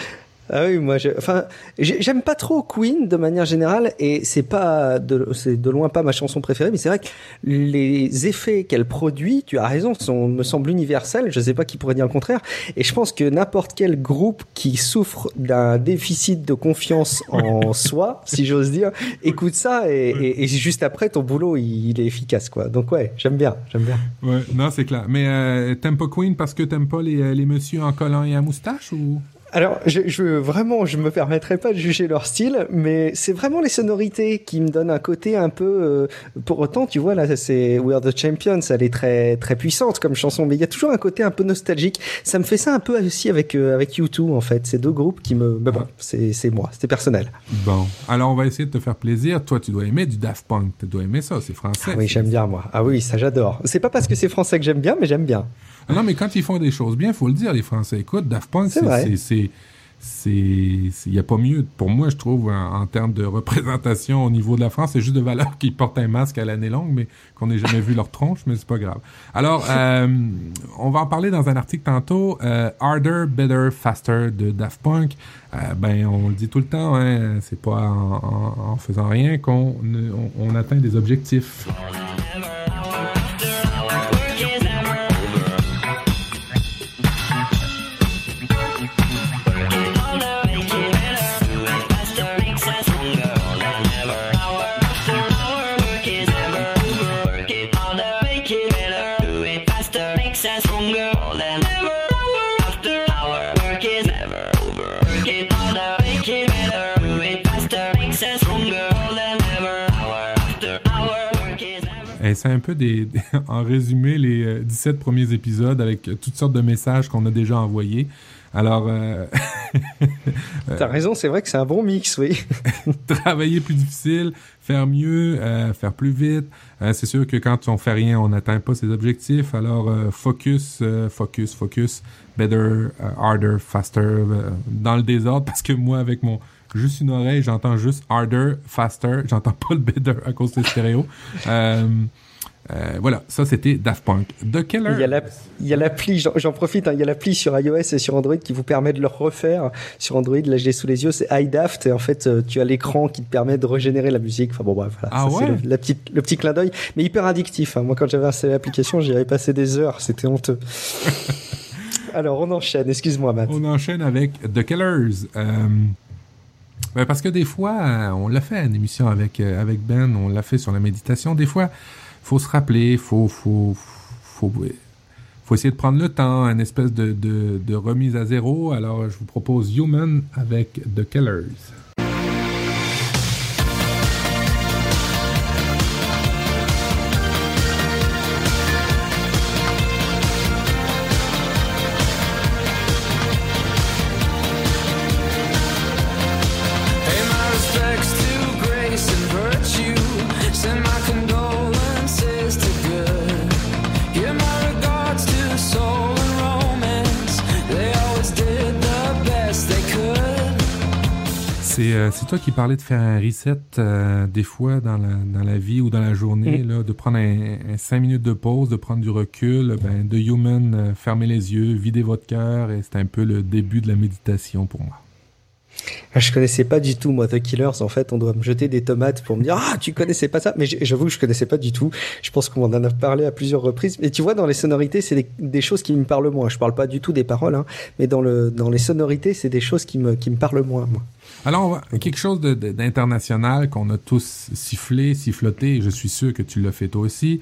Ah oui, moi, je- enfin, j'ai- j'aime pas trop Queen de manière générale, et c'est pas, de, c'est de loin pas ma chanson préférée, mais c'est vrai que les effets qu'elle produit, tu as raison, sont, me semblent universels. Je sais pas qui pourrait dire le contraire, et je pense que n'importe quel groupe qui souffre d'un déficit de confiance en soi, si j'ose dire, écoute ça, et, et- et juste après, ton boulot, il, il est efficace, quoi. Donc ouais, j'aime bien, j'aime bien. Ouais, non, c'est clair. Mais euh, t'aimes pas Queen parce que t'aimes pas les, euh, les messieurs en collant et à moustache ou? Alors, je, je vraiment, je me permettrai pas de juger leur style, mais c'est vraiment les sonorités qui me donnent un côté un peu. euh, pour autant, tu vois là, c'est We Are the Champions, elle est très très puissante comme chanson, mais il y a toujours un côté un peu nostalgique. Ça me fait ça un peu aussi avec euh, avec U2 en fait. Ces deux groupes qui me. Mais bon, c'est c'est moi, c'était personnel. Bon. Alors, on va essayer de te faire plaisir. Toi, tu dois aimer du Daft Punk. Tu dois aimer ça, c'est français. Ah oui, j'aime bien moi. Ah oui, ça j'adore. C'est pas parce que c'est français que j'aime bien, mais j'aime bien. Ah Non, mais quand ils font des choses bien, faut le dire, les Français. Écoute, Daft Punk, C'est c'est, vrai. c'est, c'est, c'est, il y a pas mieux, pour moi, je trouve, en, en termes de représentation au niveau de la France, c'est juste de valeur qu'ils portent un masque à l'année longue, mais qu'on n'ait jamais vu leur tronche, mais c'est pas grave. Alors, euh, on va en parler dans un article tantôt, euh, Harder, Better, Faster de Daft Punk. Euh, ben, on le dit tout le temps, hein, c'est pas en, en- en faisant rien qu'on on atteint des objectifs. C'est un peu des, des- en résumé les euh, 17 premiers épisodes avec euh, toutes sortes de messages qu'on a déjà envoyés. Alors, euh, T'as raison, c'est vrai que c'est un bon mix, oui. travailler plus difficile, faire mieux, euh, faire plus vite. Euh, c'est sûr que quand on fait rien, on n'atteint pas ses objectifs. Alors, euh, focus, euh, focus, focus, better, euh, harder, faster, euh, dans le désordre, parce que moi, avec mon juste une oreille, j'entends juste harder, faster, j'entends pas le better à cause des stéréos. Euh, voilà, ça c'était Daft Punk. The Killers. Il y a la- il y a l'appli, j'en j'en profite, hein, il y a l'appli sur iOS et sur Android qui vous permet de le refaire. Sur Android, là je l'ai sous les yeux, c'est iDaft et en fait euh, tu as l'écran qui te permet de régénérer la musique. Enfin bon bref, voilà, Ah ça, ouais? le, la petite, le petit clin d'œil, mais hyper addictif. hein. Moi quand j'avais installé l'application, j'y avais passé des heures, c'était honteux. Alors on enchaîne, excuse-moi Matt. On enchaîne avec The Killers. Euh, ben, parce que des fois, euh, on l'a fait une émission avec, euh, avec Ben, on l'a fait sur la méditation. Des fois, faut se rappeler, faut, faut, faut, faut essayer de prendre le temps, une espèce de, de, de remise à zéro. Alors, je vous propose Human avec The Killers. Euh, c'est toi qui parlais de faire un reset euh, des fois dans la, dans la vie ou dans la journée, là, de prendre un, un cinq minutes de pause, de prendre du recul, ben, de Human, euh, fermez les yeux, videz votre cœur, et c'est un peu le début de la méditation pour moi. Ah, Je connaissais pas du tout moi The Killers. En fait, on doit me jeter des tomates pour me dire ah tu connaissais pas ça? Mais j'avoue que je connaissais pas du tout. Je pense qu'on en a parlé à plusieurs reprises. Et tu vois dans les sonorités, c'est des, choses qui me parlent moins. Je parle pas du tout des paroles, hein, mais dans le dans les sonorités, c'est des choses qui me qui me parlent moins. Moi. Alors, quelque chose d'international qu'on a tous sifflé, siffloté, je suis sûr que tu l'as fait toi aussi.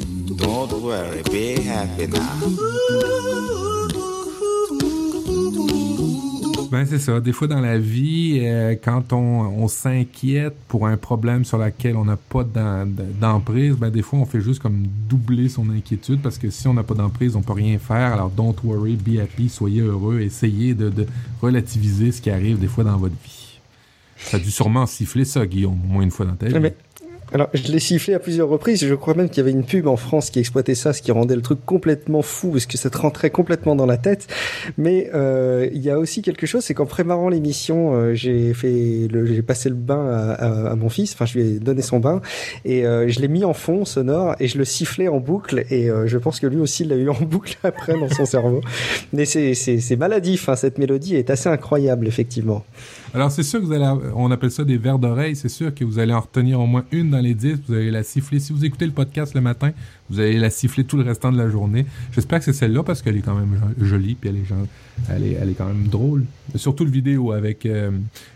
Don't worry. Be happy now. Ben c'est ça. Des fois dans la vie, euh, quand on, on s'inquiète pour un problème sur lequel on n'a pas d'emprise, ben des fois on fait juste comme doubler son inquiétude parce que si on n'a pas d'emprise, on peut rien faire. Alors don't worry, be happy, soyez heureux, essayez de, de relativiser ce qui arrive des fois dans votre vie. Ça a dû sûrement siffler ça, Guillaume, au moins une fois dans ta vie. Mais- alors, je l'ai sifflé à plusieurs reprises. Je crois même qu'il y avait une pub en France qui exploitait ça, ce qui rendait le truc complètement fou, parce que ça te rentrait complètement dans la tête. Mais euh, il y a aussi quelque chose, c'est qu'en préparant l'émission, euh, j'ai fait, j'ai passé le bain à, à- à mon fils. Enfin, je lui ai donné son bain et euh, je l'ai mis en fond sonore et je le sifflais en boucle. Et euh, je pense que lui aussi l'a eu en boucle après dans son cerveau. Mais c'est c'est c'est maladif. Hein, cette mélodie est assez incroyable, effectivement. Alors c'est sûr que vous allez, on appelle ça des verres d'oreille, c'est sûr que vous allez en retenir au moins une dans les dix, vous allez la siffler. Si vous écoutez le podcast le matin, vous allez la siffler tout le restant de la journée. J'espère que c'est celle-là parce qu'elle est quand même jo- jolie, puis elle est, gen- elle est, elle est quand même drôle. Surtout le vidéo avec euh,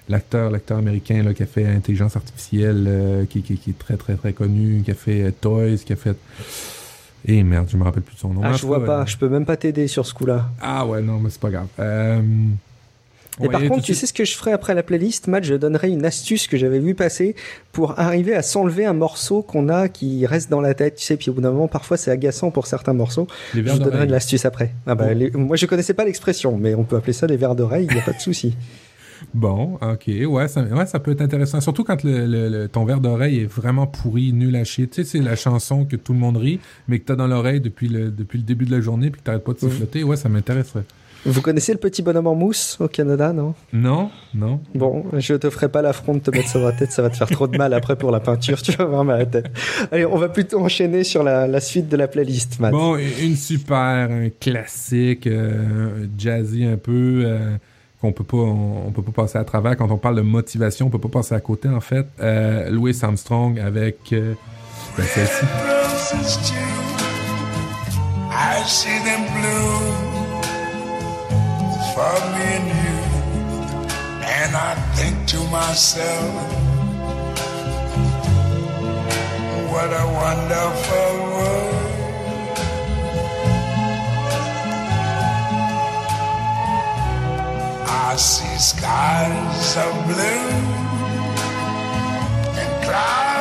l'acteur, l'acteur américain là, qui a fait Intelligence Artificielle, euh, qui, qui, qui est très très très connu, qui a fait euh, Toys, qui a fait... Et merde, je me rappelle plus de son nom. Ah, je vois pas. Je peux même pas t'aider sur ce coup-là. Ah ouais, non, mais c'est pas grave. Euh, Et par contre, tu sais ce que je ferai après la playlist, Matt Je donnerai une astuce que j'avais vu passer pour arriver à s'enlever un morceau qu'on a qui reste dans la tête. Tu sais, puis au bout d'un moment, parfois c'est agaçant pour certains morceaux. Les Je vous donnerai de l'astuce après. Ah bah, Bon. les- moi, je connaissais pas l'expression, mais on peut appeler ça les verres d'oreille. Il y a pas de souci. Bon, ok, ouais, ça, ouais, ça peut être intéressant. Surtout quand le, le- le- ton verre d'oreille est vraiment pourri, nul à chier. Tu sais, c'est la chanson que tout le monde rit, mais que t'as dans l'oreille depuis le, depuis le début de la journée, puis que t'arrêtes pas de siffloter. Ouais, ça m'intéresserait. Vous connaissez le petit bonhomme en mousse au Canada, non? Non, non. Bon, je te ferai pas l'affront de te mettre sur la tête, ça va te faire trop de mal après pour la peinture, tu vas avoir mal à la tête. Allez, on va plutôt enchaîner sur la, la suite de la playlist, Matt. Bon, une super, un classique, euh, jazzy un peu, euh, qu'on peut pas, on, on peut pas passer à travers. Quand on parle de motivation, on peut pas passer à côté, en fait. Euh, Louis Armstrong avec, euh, ben, celle-ci. I see them bloom for me and you. And I think to myself, what a wonderful world. I see skies of blue and clouds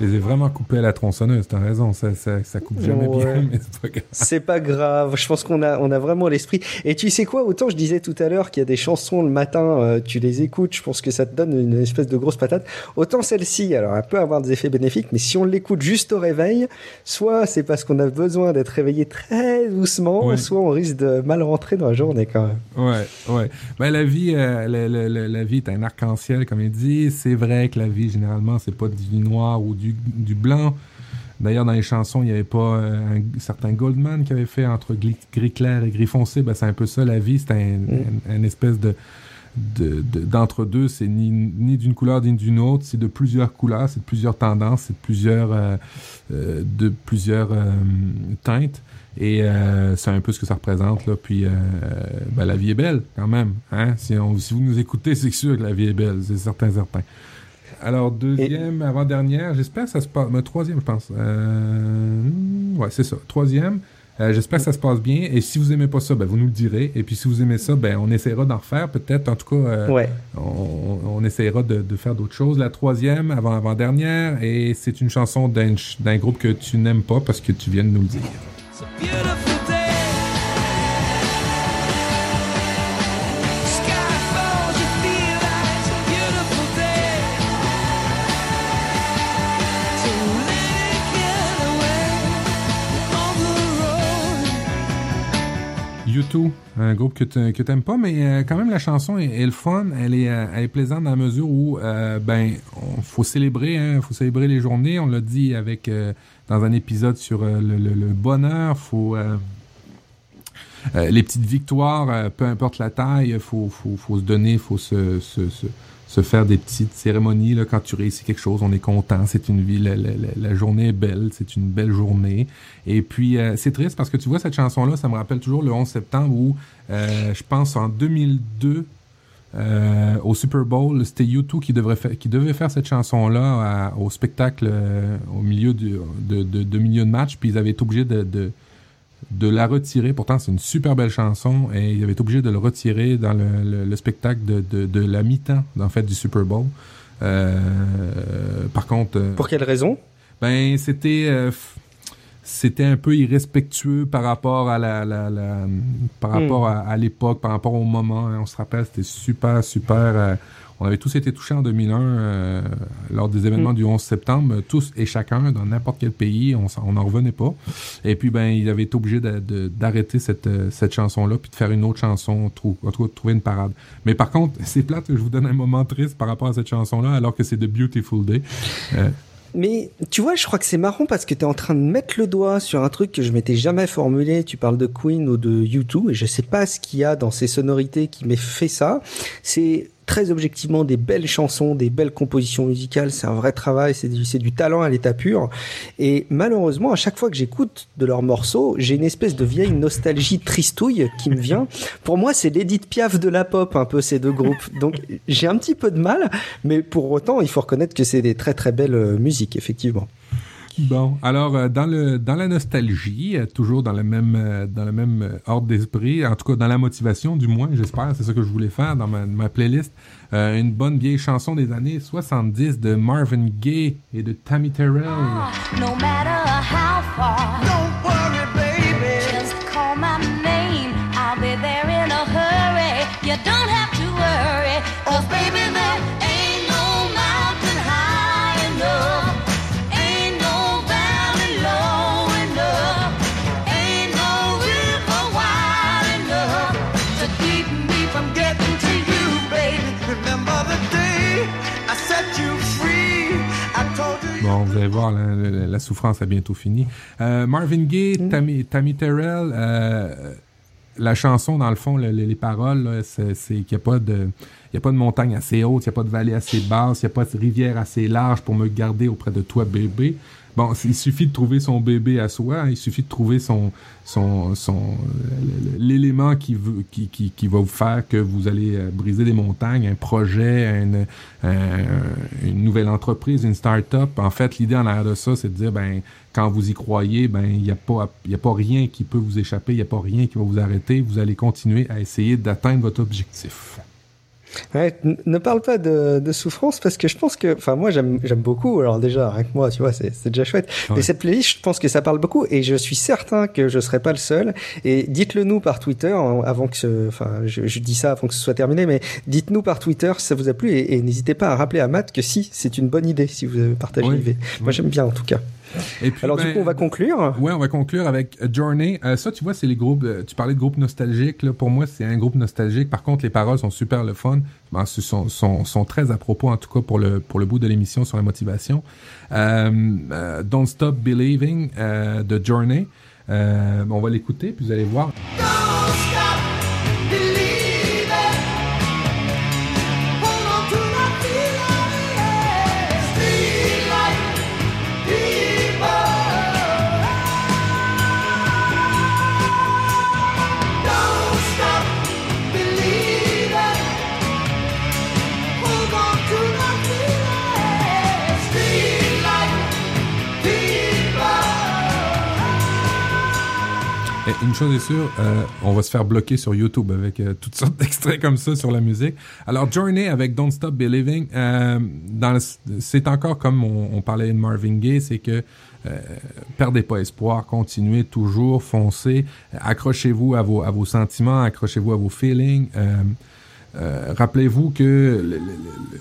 Je les ai vraiment coupés à la tronçonneuse, t'as raison, ça, ça, ça coupe jamais Ouais. bien, mais c'est pas grave. C'est pas grave, je pense qu'on a, on a vraiment l'esprit. Et tu sais quoi, autant je disais tout à l'heure qu'il y a des chansons le matin, euh, tu les écoutes, je pense que ça te donne une espèce de grosse patate. Autant celle-ci, alors elle peut avoir des effets bénéfiques, mais si on l'écoute juste au réveil, soit c'est parce qu'on a besoin d'être réveillé très doucement, Ouais. soit on risque de mal rentrer dans la journée quand même. Ouais, ouais. Ben, la vie, euh, la, la- la- la vie est un arc-en-ciel, comme il dit. C'est vrai que la vie, généralement, c'est pas du noir ou du, du blanc. D'ailleurs, dans les chansons, il n'y avait pas euh, un certain Goldman qui avait fait entre gris, gris clair et gris foncé. Ben, c'est un peu ça, la vie. C'est un, un- un espèce de de- de- d'entre-deux. c'est ni, ni d'une couleur ni d'une autre. C'est de plusieurs couleurs, c'est de plusieurs tendances, c'est de plusieurs, euh, euh, de plusieurs euh, teintes. Et c'est un peu ce que ça représente. Là. Puis ben, la vie est belle quand même. Hein? Si, on- si vous nous écoutez, c'est sûr que la vie est belle. C'est certain, certain. Alors, deuxième, avant-dernière, j'espère que ça se passe. Mais troisième, je pense. Euh, ouais, c'est ça. Troisième. euh, j'espère que ça se passe bien. Et si vous aimez pas ça, ben, vous nous le direz. Et puis si vous aimez ça, ben, on essaiera d'en refaire peut-être. En tout cas, euh, Ouais. on, on essaiera de, de faire d'autres choses. La troisième, avant avant-dernière, et c'est une chanson d'un ch- d'un groupe que tu n'aimes pas parce que tu viens de nous le dire. U2, un groupe que tu t'aimes pas, mais euh, quand même la chanson est, le fun, elle est, euh, elle est plaisante dans la mesure où euh, ben faut célébrer, hein, faut célébrer les journées. On l'a dit avec euh, dans un épisode sur le, bonheur, faut les petites victoires, peu importe la taille, faut faut, se donner, faut se, se faire des petites cérémonies là, quand tu réussis quelque chose, on est content, c'est une vie, la, journée est belle, c'est une belle journée. Et puis euh, c'est triste parce que tu vois cette chanson là, ça me rappelle toujours le 11 septembre où euh, je pense en 2002 euh, au Super Bowl, c'était U2 qui devrait faire, qui devait faire cette chanson-là au spectacle euh, au milieu du, de, de, de milieu de match, puis ils avaient été obligés de, de la retirer. Pourtant, c'est une super belle chanson et ils avaient été obligés de le retirer dans le, le, le spectacle de, de, de la mi-temps, en fait, du Super Bowl. Euh, par contre, euh, Pour quelle raison? ben c'était euh, c'était un peu irrespectueux par rapport à la, la, la- par Hmm. rapport à, à l'époque, par rapport au moment. hein. on se rappelle, c'était super super. euh, on avait tous été touchés en 2001 euh, lors des événements Hmm. du 11 septembre, tous et chacun dans n'importe quel pays, on n'en revenait pas. Et puis ben ils avaient été obligés d'arrêter cette euh, cette chanson là puis de faire une autre chanson, trou- en tout cas, de trouver une parade. Mais par contre, c'est plate que je vous donne un moment triste par rapport à cette chanson là alors que c'est The Beautiful Day. Euh, Mais tu vois, je crois que c'est marrant parce que tu es en train de mettre le doigt sur un truc que je m'étais jamais formulé. Tu parles de Queen ou de U2 et je sais pas ce qu'il y a dans ces sonorités qui m'ait fait ça. C'est très objectivement des belles chansons, des belles compositions musicales. C'est un vrai travail, c'est du, talent à l'état pur. Et malheureusement, à chaque fois que j'écoute de leurs morceaux, j'ai une espèce de vieille nostalgie tristouille qui me vient. Pour moi, c'est l'Edith Piaf de la pop, un peu ces deux groupes. Donc j'ai un petit peu de mal, mais pour autant, il faut reconnaître que c'est des très très belles euh, musiques, effectivement. Bon, alors euh, dans le dans la nostalgie, euh, toujours dans le même euh, dans le même ordre d'esprit, en tout cas dans la motivation du moins, j'espère, c'est ça que je voulais faire dans ma, playlist, euh, une bonne vieille chanson des années 70 de Marvin Gaye et de Tammy Terrell. No matter how far, allez voir, la, la- la souffrance a bientôt fini. Euh, Marvin Gaye, Tammy, Tammy Terrell, euh, la chanson, dans le fond, le- le- les paroles, c'est qu'il n'y a pas de... Il y a pas de montagne assez haute, il n'y a pas de vallée assez basse, il n'y a pas de rivière assez large pour me garder auprès de toi, bébé. Bon, il suffit de trouver son bébé à soi, hein, il suffit de trouver son, son, son, euh, l'élément qui, veut- qui, qui, qui va vous faire que vous allez euh, briser des montagnes, un projet, une, un- une nouvelle entreprise, une start-up. En fait, l'idée en arrière de ça, c'est de dire, ben, quand vous y croyez, ben, il n'y a pas, a pas rien qui peut vous échapper, il n'y a pas rien qui va vous arrêter. Vous allez continuer à essayer d'atteindre votre objectif. Ouais, ne parle pas de, de souffrance parce que je pense que, enfin moi j'aime beaucoup. Alors déjà avec moi, tu vois, c'est déjà chouette. Ouais. Mais cette playlist, je pense que ça parle beaucoup et je suis certain que je serai pas le seul. Et dites-le nous par Twitter avant que, ce, enfin je, je dis ça avant que ce soit terminé, mais dites-nous par Twitter si ça vous a plu et, et n'hésitez pas à rappeler à Matt que si c'est une bonne idée si vous avez partagé Oui. l'idée. Moi Oui. j'aime bien en tout cas. Et puis, Alors ben, du coup on va conclure. Ouais, on va conclure avec A Journey. Euh, ça, tu vois, c'est les groupes. euh, tu parlais de groupes nostalgiques. Là. Pour moi, c'est un groupe nostalgique. Par contre, les paroles sont super le fun. Ben, ce sont, sont, sont très à propos, en tout cas, pour le, pour le bout de l'émission sur la motivation. Euh, euh, Don't Stop Believing euh, de Journey. Euh, on va l'écouter, puis vous allez voir. Don't stop Une chose est sûre, euh, on va se faire bloquer sur YouTube avec euh, toutes sortes d'extraits comme ça sur la musique. Alors, Journey avec Don't Stop Believing, euh, c'est encore comme on, on parlait de Marvin Gaye, c'est que euh, perdez pas espoir, continuez toujours, foncez, accrochez-vous à vos, à vos sentiments, accrochez-vous à vos feelings. Euh, Rappelez-vous que le- le- le-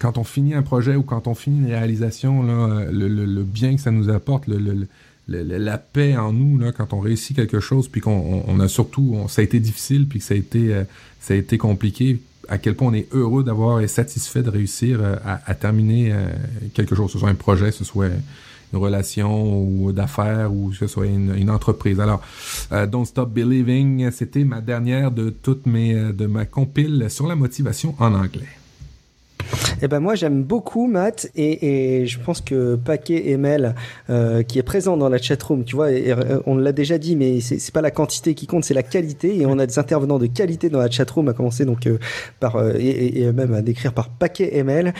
quand on finit un projet ou quand on finit une réalisation, là, le, le- le bien que ça nous apporte, le, le- le- la paix en nous, là, quand on réussit quelque chose, puis qu'on on- on a surtout, on- ça a été difficile, puis que ça a été, euh, ça a été compliqué, à quel point on est heureux d'avoir et satisfait de réussir euh, à, à terminer euh, quelque chose, que ce soit un projet, que ce soit une relation ou d'affaires ou que ce soit une, une entreprise. Alors, euh, Don't Stop Believing, c'était ma dernière de toutes mes euh, de ma compile sur la motivation en anglais. Eh ben moi j'aime beaucoup Matt et, je pense que Paquet et Mel euh, qui est présent dans la chatroom, tu vois, euh, on l'a déjà dit, mais c'est pas la quantité qui compte, c'est la qualité. Et on a des intervenants de qualité dans la chatroom, à commencer donc euh, par euh, et, même à décrire par Paquet et Mel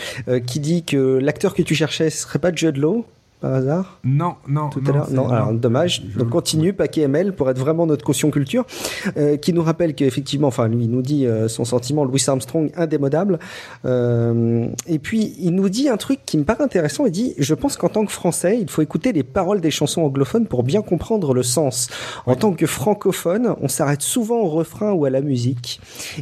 qui dit que l'acteur que tu cherchais ce serait pas Judd Law par hasard Non, non, tout non, à l'heure. Non, alors dommage. Je- Donc continue, paquet ML pour être vraiment notre caution culture, euh, qui nous rappelle qu'effectivement, enfin lui il nous dit euh, son sentiment Louis Armstrong indémodable. Euh, et puis il nous dit un truc qui me paraît intéressant. Il dit je pense qu'en tant que Français, il faut écouter les paroles des chansons anglophones pour bien comprendre le sens. En tant que francophone, on s'arrête souvent au refrain ou à la musique.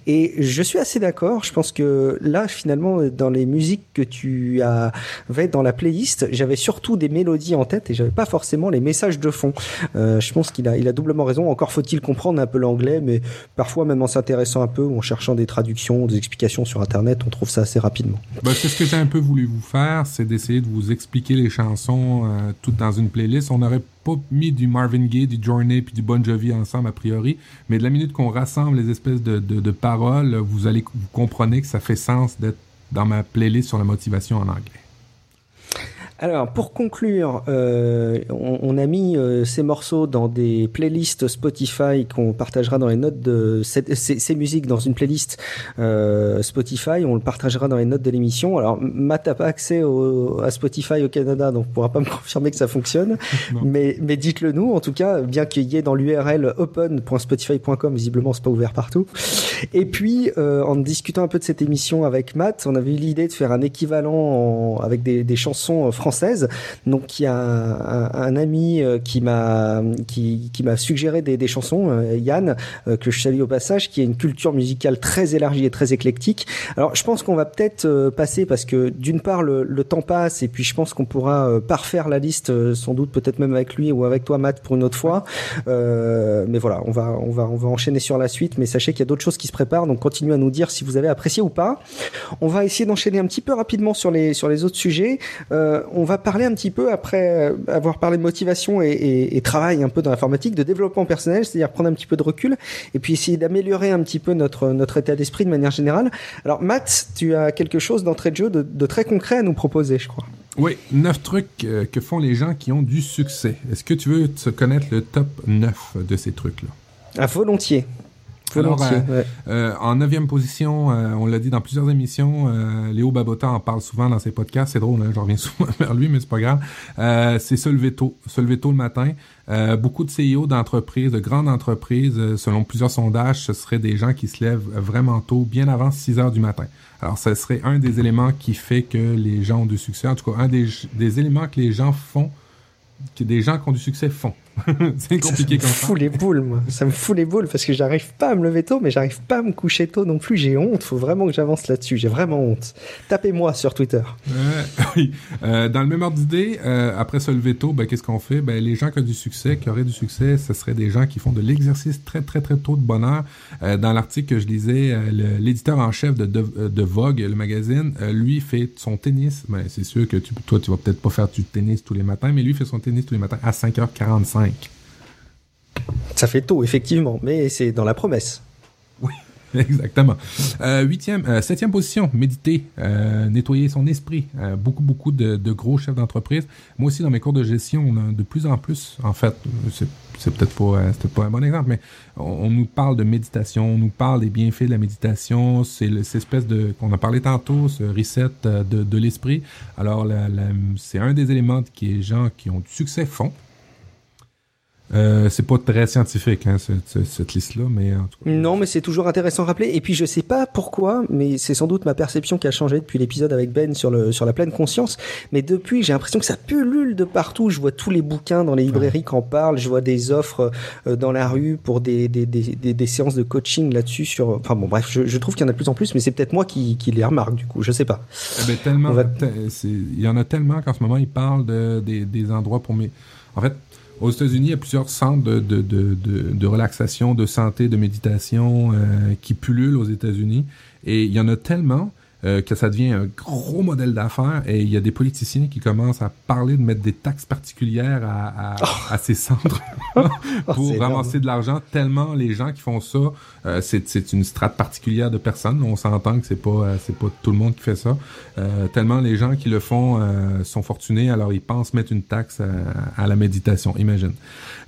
Et je suis assez d'accord. Je pense que là finalement dans les musiques que tu avais dans la playlist, j'avais surtout des mélodies en tête et j'avais pas forcément les messages de fond. Euh, je pense qu'il a, il a doublement raison. Encore faut-il comprendre un peu l'anglais, mais parfois même en s'intéressant un peu ou en cherchant des traductions, des explications sur Internet, on trouve ça assez rapidement. Ben, c'est ce que j'ai un peu voulu vous faire, c'est d'essayer de vous expliquer les chansons euh, toutes dans une playlist. On n'aurait pas mis du Marvin Gaye, du Journey puis du Bon Jovi ensemble a priori, mais de la minute qu'on rassemble les espèces de, de, de paroles, vous allez vous comprenez que ça fait sens d'être dans ma playlist sur la motivation en anglais. Alors, pour conclure, euh, on, on a mis euh, ces morceaux dans des playlists Spotify qu'on partagera dans les notes de cette- ces, ces musiques dans une playlist euh, Spotify. On le partagera dans les notes de l'émission. Alors, Matt n'a pas accès au- à Spotify au Canada, donc on pourra pas me confirmer que ça fonctionne. Non. mais mais dites-le nous, en tout cas, bien qu'il y ait dans l'URL open.spotify.com, visiblement c'est pas ouvert partout. Et puis, euh, en discutant un peu de cette émission avec Matt, on avait eu l'idée de faire un équivalent en- avec des, des chansons euh, françaises. Donc, il y a un, un- un ami euh, qui m'a qui, qui m'a suggéré des, des chansons, euh, Yann, euh, que je salue au passage, qui a une culture musicale très élargie et très éclectique. Alors, je pense qu'on va peut-être passer parce que d'une part le, le temps passe et puis je pense qu'on pourra parfaire la liste, sans doute peut-être même avec lui ou avec toi, Matt, pour une autre fois. Euh, mais voilà, on va on va on va enchaîner sur la suite. Mais sachez qu'il y a d'autres choses qui se préparent, donc continuez à nous dire si vous avez apprécié ou pas. On va essayer d'enchaîner un petit peu rapidement sur les sur les autres sujets. Euh, on va parler un petit peu après avoir parlé de motivation et, et, et travail un peu dans l'informatique, de développement personnel, c'est-à-dire prendre un petit peu de recul et puis essayer d'améliorer un petit peu notre notre état d'esprit de manière générale. Alors Matt, tu as quelque chose d'entrée de jeu de, de très concret à nous proposer, je crois. Oui, neuf trucs euh, que font les gens qui ont du succès. Est-ce que tu veux te connaître le top 9 de ces trucs-là? À volontiers. Alors, euh, ouais. Euh, en neuvième position, euh, on l'a dit dans plusieurs émissions, Léo Babota en parle souvent dans ses podcasts. C'est drôle, hein, je reviens souvent vers lui, mais c'est pas grave. C'est se lever tôt, se lever tôt le matin. Euh, beaucoup de CEO d'entreprises, de grandes entreprises, euh, selon plusieurs sondages, ce seraient des gens qui se lèvent vraiment tôt, bien avant 6 heures du matin. Alors, ce serait un des éléments qui fait que les gens ont du succès. En tout cas, un des, des éléments que les gens font, que des gens qui ont du succès font. c'est compliqué ça comme me ça. fout les boules, moi. Ça me fout les boules parce que j'arrive pas à me lever tôt, mais j'arrive pas à me coucher tôt non plus. J'ai honte. Faut vraiment que j'avance là-dessus. J'ai vraiment honte. Tapez-moi sur Twitter. Euh, oui. Euh, dans le même ordre d'idée, euh, après se lever tôt, ben, qu'est-ce qu'on fait? Ben, les gens qui ont du succès, qui auraient du succès, ce seraient des gens qui font de l'exercice très, très, très tôt de bonheur. Euh, dans l'article que je lisais, l'éditeur en chef de, de, de Vogue, le magazine, lui fait son tennis. Ben, c'est sûr que tu, toi, tu vas peut-être pas faire du tennis tous les matins, mais lui fait son tennis tous les matins à 5h45. Ça fait tôt, effectivement, mais c'est dans la promesse. Oui, exactement. Euh, huitième, euh, septième position, méditer, euh, nettoyer son esprit. Beaucoup, beaucoup de, de gros chefs d'entreprise. Moi aussi, dans mes cours de gestion, on a de plus en plus, en fait, c'est, c'est peut-être pas, c'est peut-être pas un bon exemple, mais on, on nous parle de méditation, on nous parle des bienfaits de la méditation. C'est cette espèce de, qu'on a parlé tantôt, ce reset de, de l'esprit. Alors, c'est un des éléments que les gens qui ont du succès font. Euh, c'est pas très scientifique, hein, cette, cette- cette liste-là, mais en tout cas. Non, mais c'est toujours intéressant à rappeler. Et puis, je sais pas pourquoi, mais c'est sans doute ma perception qui a changé depuis l'épisode avec Ben sur le sur la pleine conscience. Mais depuis, j'ai l'impression que ça pullule de partout. Je vois tous les bouquins dans les librairies qui en parlent. Je vois des offres euh, dans la rue pour des des, des, des, des séances de coaching là-dessus. Sur, enfin bon, bref, je, je trouve qu'il y en a de plus en plus, mais c'est peut-être moi qui, qui les remarque du coup. Je sais pas. Eh ben, tellement, va- il y en a tellement qu'en ce moment, ils parlent de, des, des endroits pour mes... En fait, aux États-Unis, il y a plusieurs centres de, de, de, de, relaxation, de santé, de méditation euh, qui pullulent aux États-Unis. Et il y en a tellement euh, que ça devient un gros modèle d'affaires. Et il y a des politiciens qui commencent à parler de mettre des taxes particulières à, à, à ces centres pour Oh, c'est ramasser de l'argent. Tellement les gens qui font ça, euh, c'est c'est une strate particulière de personnes. On s'entend que c'est pas euh, c'est pas tout le monde qui fait ça. Euh, tellement les gens qui le font euh, sont fortunés, alors ils pensent mettre une taxe à, à la méditation. Imagine.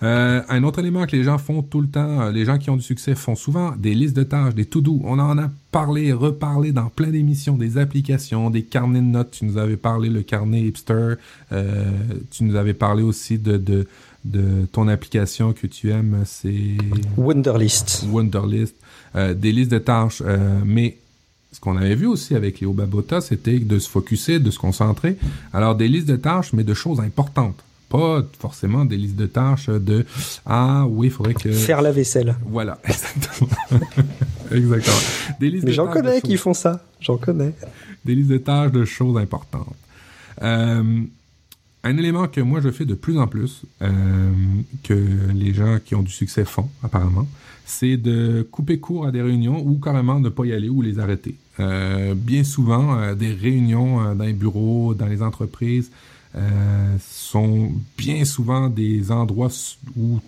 Euh, un autre élément que les gens font tout le temps, les gens qui ont du succès font souvent des listes de tâches, des to-do. On en a parlé, reparlé dans plein d'émissions, des applications, des carnets de notes. Tu nous avais parlé le carnet hipster. Euh, tu nous avais parlé aussi de, de de ton application que tu aimes, c'est Wonderlist. Wonderlist, euh, des listes de tâches. euh, mais ce qu'on avait vu aussi avec Léo Babota, c'était de se focuser, de se concentrer. Alors, des listes de tâches, mais de choses importantes. Pas forcément des listes de tâches de Ah oui, il faudrait que. Faire la vaisselle. Voilà, exactement. exactement. Des listes Mais de j'en connais qui choses- font ça. J'en connais. des listes de tâches de choses importantes. Euh, un élément que moi je fais de plus en plus, euh, que les gens qui ont du succès font apparemment, c'est de couper court à des réunions ou carrément ne pas y aller ou les arrêter. Euh, bien souvent, euh, des réunions dans les bureaux, dans les entreprises, sont bien souvent des endroits où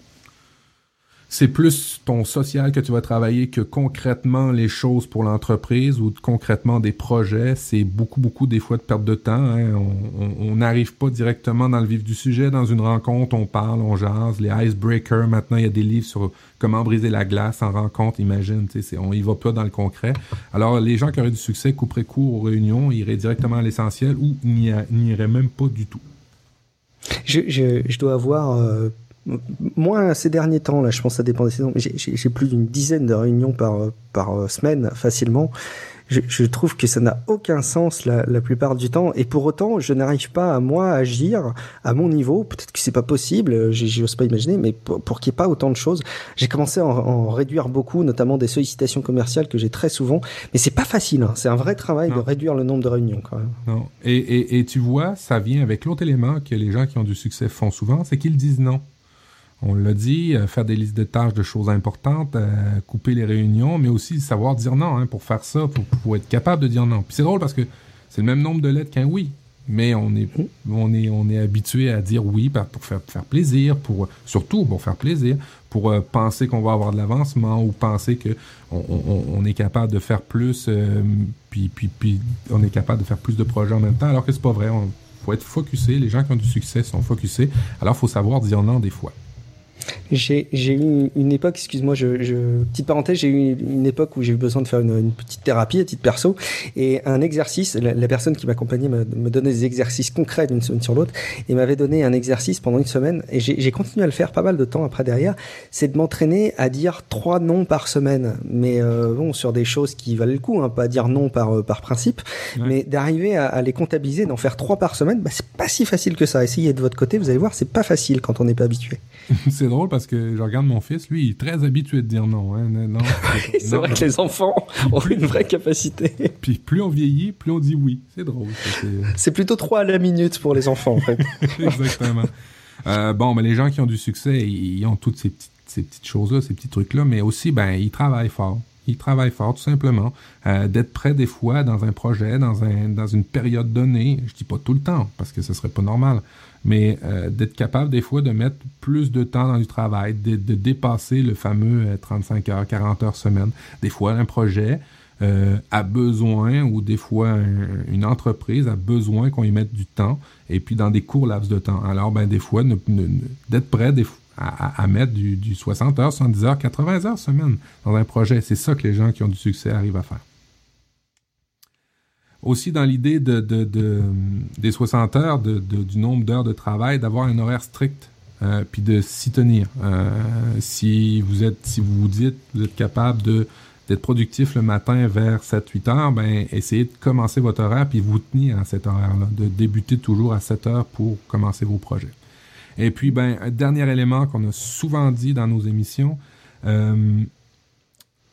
c'est plus ton social que tu vas travailler que concrètement les choses pour l'entreprise ou concrètement des projets. C'est beaucoup, beaucoup des fois de perte de temps. hein. On- n'arrive pas directement dans le vif du sujet. Dans une rencontre, on parle, on jase. Les icebreakers, maintenant, il y a des livres sur comment briser la glace en rencontre. Imagine, on y va pas dans le concret. Alors, les gens qui auraient du succès couperaient court aux réunions, iraient directement à l'essentiel ou n'y a- n'y iraient même pas du tout. Je, je, je dois avoir, euh, moi, ces derniers temps, là, je pense que ça dépend des saisons, mais j'ai- plus d'une dizaine de réunions par, par euh, semaine, facilement. Je, je trouve que ça n'a aucun sens la, la plupart du temps, et pour autant, je n'arrive pas à moi agir à mon niveau. Peut-être que c'est pas possible, j'ose pas imaginer, mais pour, pour qu'il n'y ait pas autant de choses, j'ai commencé à en, en réduire beaucoup, notamment des sollicitations commerciales que j'ai très souvent. Mais c'est pas facile, hein. c'est un vrai travail de réduire le nombre de réunions quand même. Non. Et, et, et tu vois, ça vient avec l'autre élément que les gens qui ont du succès font souvent, c'est qu'ils disent non. On l'a dit, euh, faire des listes de tâches de choses importantes, euh, couper les réunions, mais aussi savoir dire non. Hein, pour faire ça, pour, pour être capable de dire non. Puis c'est drôle parce que c'est le même nombre de lettres qu'un oui, mais on est, on est, on est habitué à dire oui pour faire, plaisir, pour surtout pour faire plaisir, pour euh, penser qu'on va avoir de l'avancement ou penser que on, on- est capable de faire plus, puis, puis, puis on est capable de faire plus de projets en même temps, alors que c'est pas vrai. On faut être focusé. Les gens qui ont du succès sont focusés. Alors, faut savoir dire non des fois. J'ai eu une époque, excuse-moi, je, je, petite parenthèse, j'ai eu une époque où j'ai eu besoin de faire une, une petite thérapie à titre perso et un exercice. La, la personne qui m'accompagnait me, me donnait des exercices concrets d'une semaine sur l'autre et m'avait donné un exercice pendant une semaine et j'ai j'ai continué à le faire pas mal de temps après derrière. C'est de m'entraîner à dire trois noms par semaine, mais euh, bon sur des choses qui valent le coup, hein, pas dire non par euh, par principe, Ouais. mais d'arriver à, à les comptabiliser, d'en faire trois par semaine, bah, c'est pas si facile que ça. Essayez de votre côté, vous allez voir, c'est pas facile quand on n'est pas habitué. c'est drôle parce que je regarde mon fils, lui, il est très habitué de dire non. Hein, non, non, C'est non. vrai que les enfants ont une vraie capacité. Puis plus on vieillit, plus on dit oui. C'est drôle. c'est- C'est plutôt 3 à la minute pour les enfants, en fait. Exactement. Euh, bon, ben, les gens qui ont du succès, ils ils ont toutes ces petites, ces petites choses-là, ces petits trucs-là, mais aussi, ben, ils travaillent fort. Ils travaillent fort, tout simplement. Euh, D'être prêt des fois dans un projet, dans, un, dans une période donnée, je dis pas tout le temps, parce que ce serait pas normal, mais euh, d'être capable des fois de mettre plus de temps dans du travail, de, de dépasser le fameux euh, 35 heures, 40 heures semaine. Des fois, un projet euh, a besoin, ou des fois un- une entreprise a besoin qu'on y mette du temps, et puis dans des courts laps de temps. Alors, ben, des fois, d'être prêt des, à- à mettre du, du 60 heures, 70 heures, 80 heures semaine dans un projet. C'est ça que les gens qui ont du succès arrivent à faire. Aussi, dans l'idée de, de, de- des 60 heures, de, du nombre d'heures de travail, d'avoir un horaire strict, euh, puis de s'y tenir. Euh, si vous êtes, si vous vous dites, vous êtes capable de d'être productif le matin vers 7-8 heures, ben essayez de commencer votre horaire puis vous tenir à cet horaire-là, de débuter toujours à 7 heures pour commencer vos projets. Et puis, ben, un dernier élément qu'on a souvent dit dans nos émissions, euh,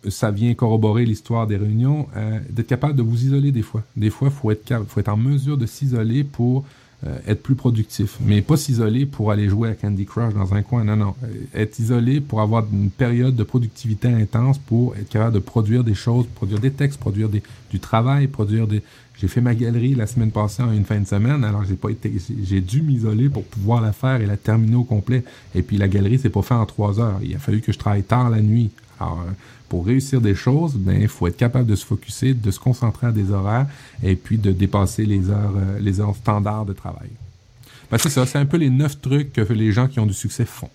ça vient corroborer l'histoire des réunions, euh, d'être capable de vous isoler des fois. Des fois, faut être faut être en mesure de s'isoler pour euh, être plus productif, mais pas s'isoler pour aller jouer à Candy Crush dans un coin. Non, non, Euh, être isolé pour avoir une période de productivité intense, pour être capable de produire des choses, produire des textes, produire des, du travail, produire des. J'ai fait ma galerie la semaine passée en une fin de semaine, alors j'ai pas été, j'ai dû m'isoler pour pouvoir la faire et la terminer au complet. Et puis la galerie, c'est pas fait en trois heures. Il a fallu que je travaille tard la nuit. Alors, euh, pour réussir des choses, ben, il faut être capable de se focuser, de se concentrer à des horaires et puis de dépasser les heures, euh, les heures standards de travail. Ben, c'est ça, c'est un peu les neuf trucs que les gens qui ont du succès font.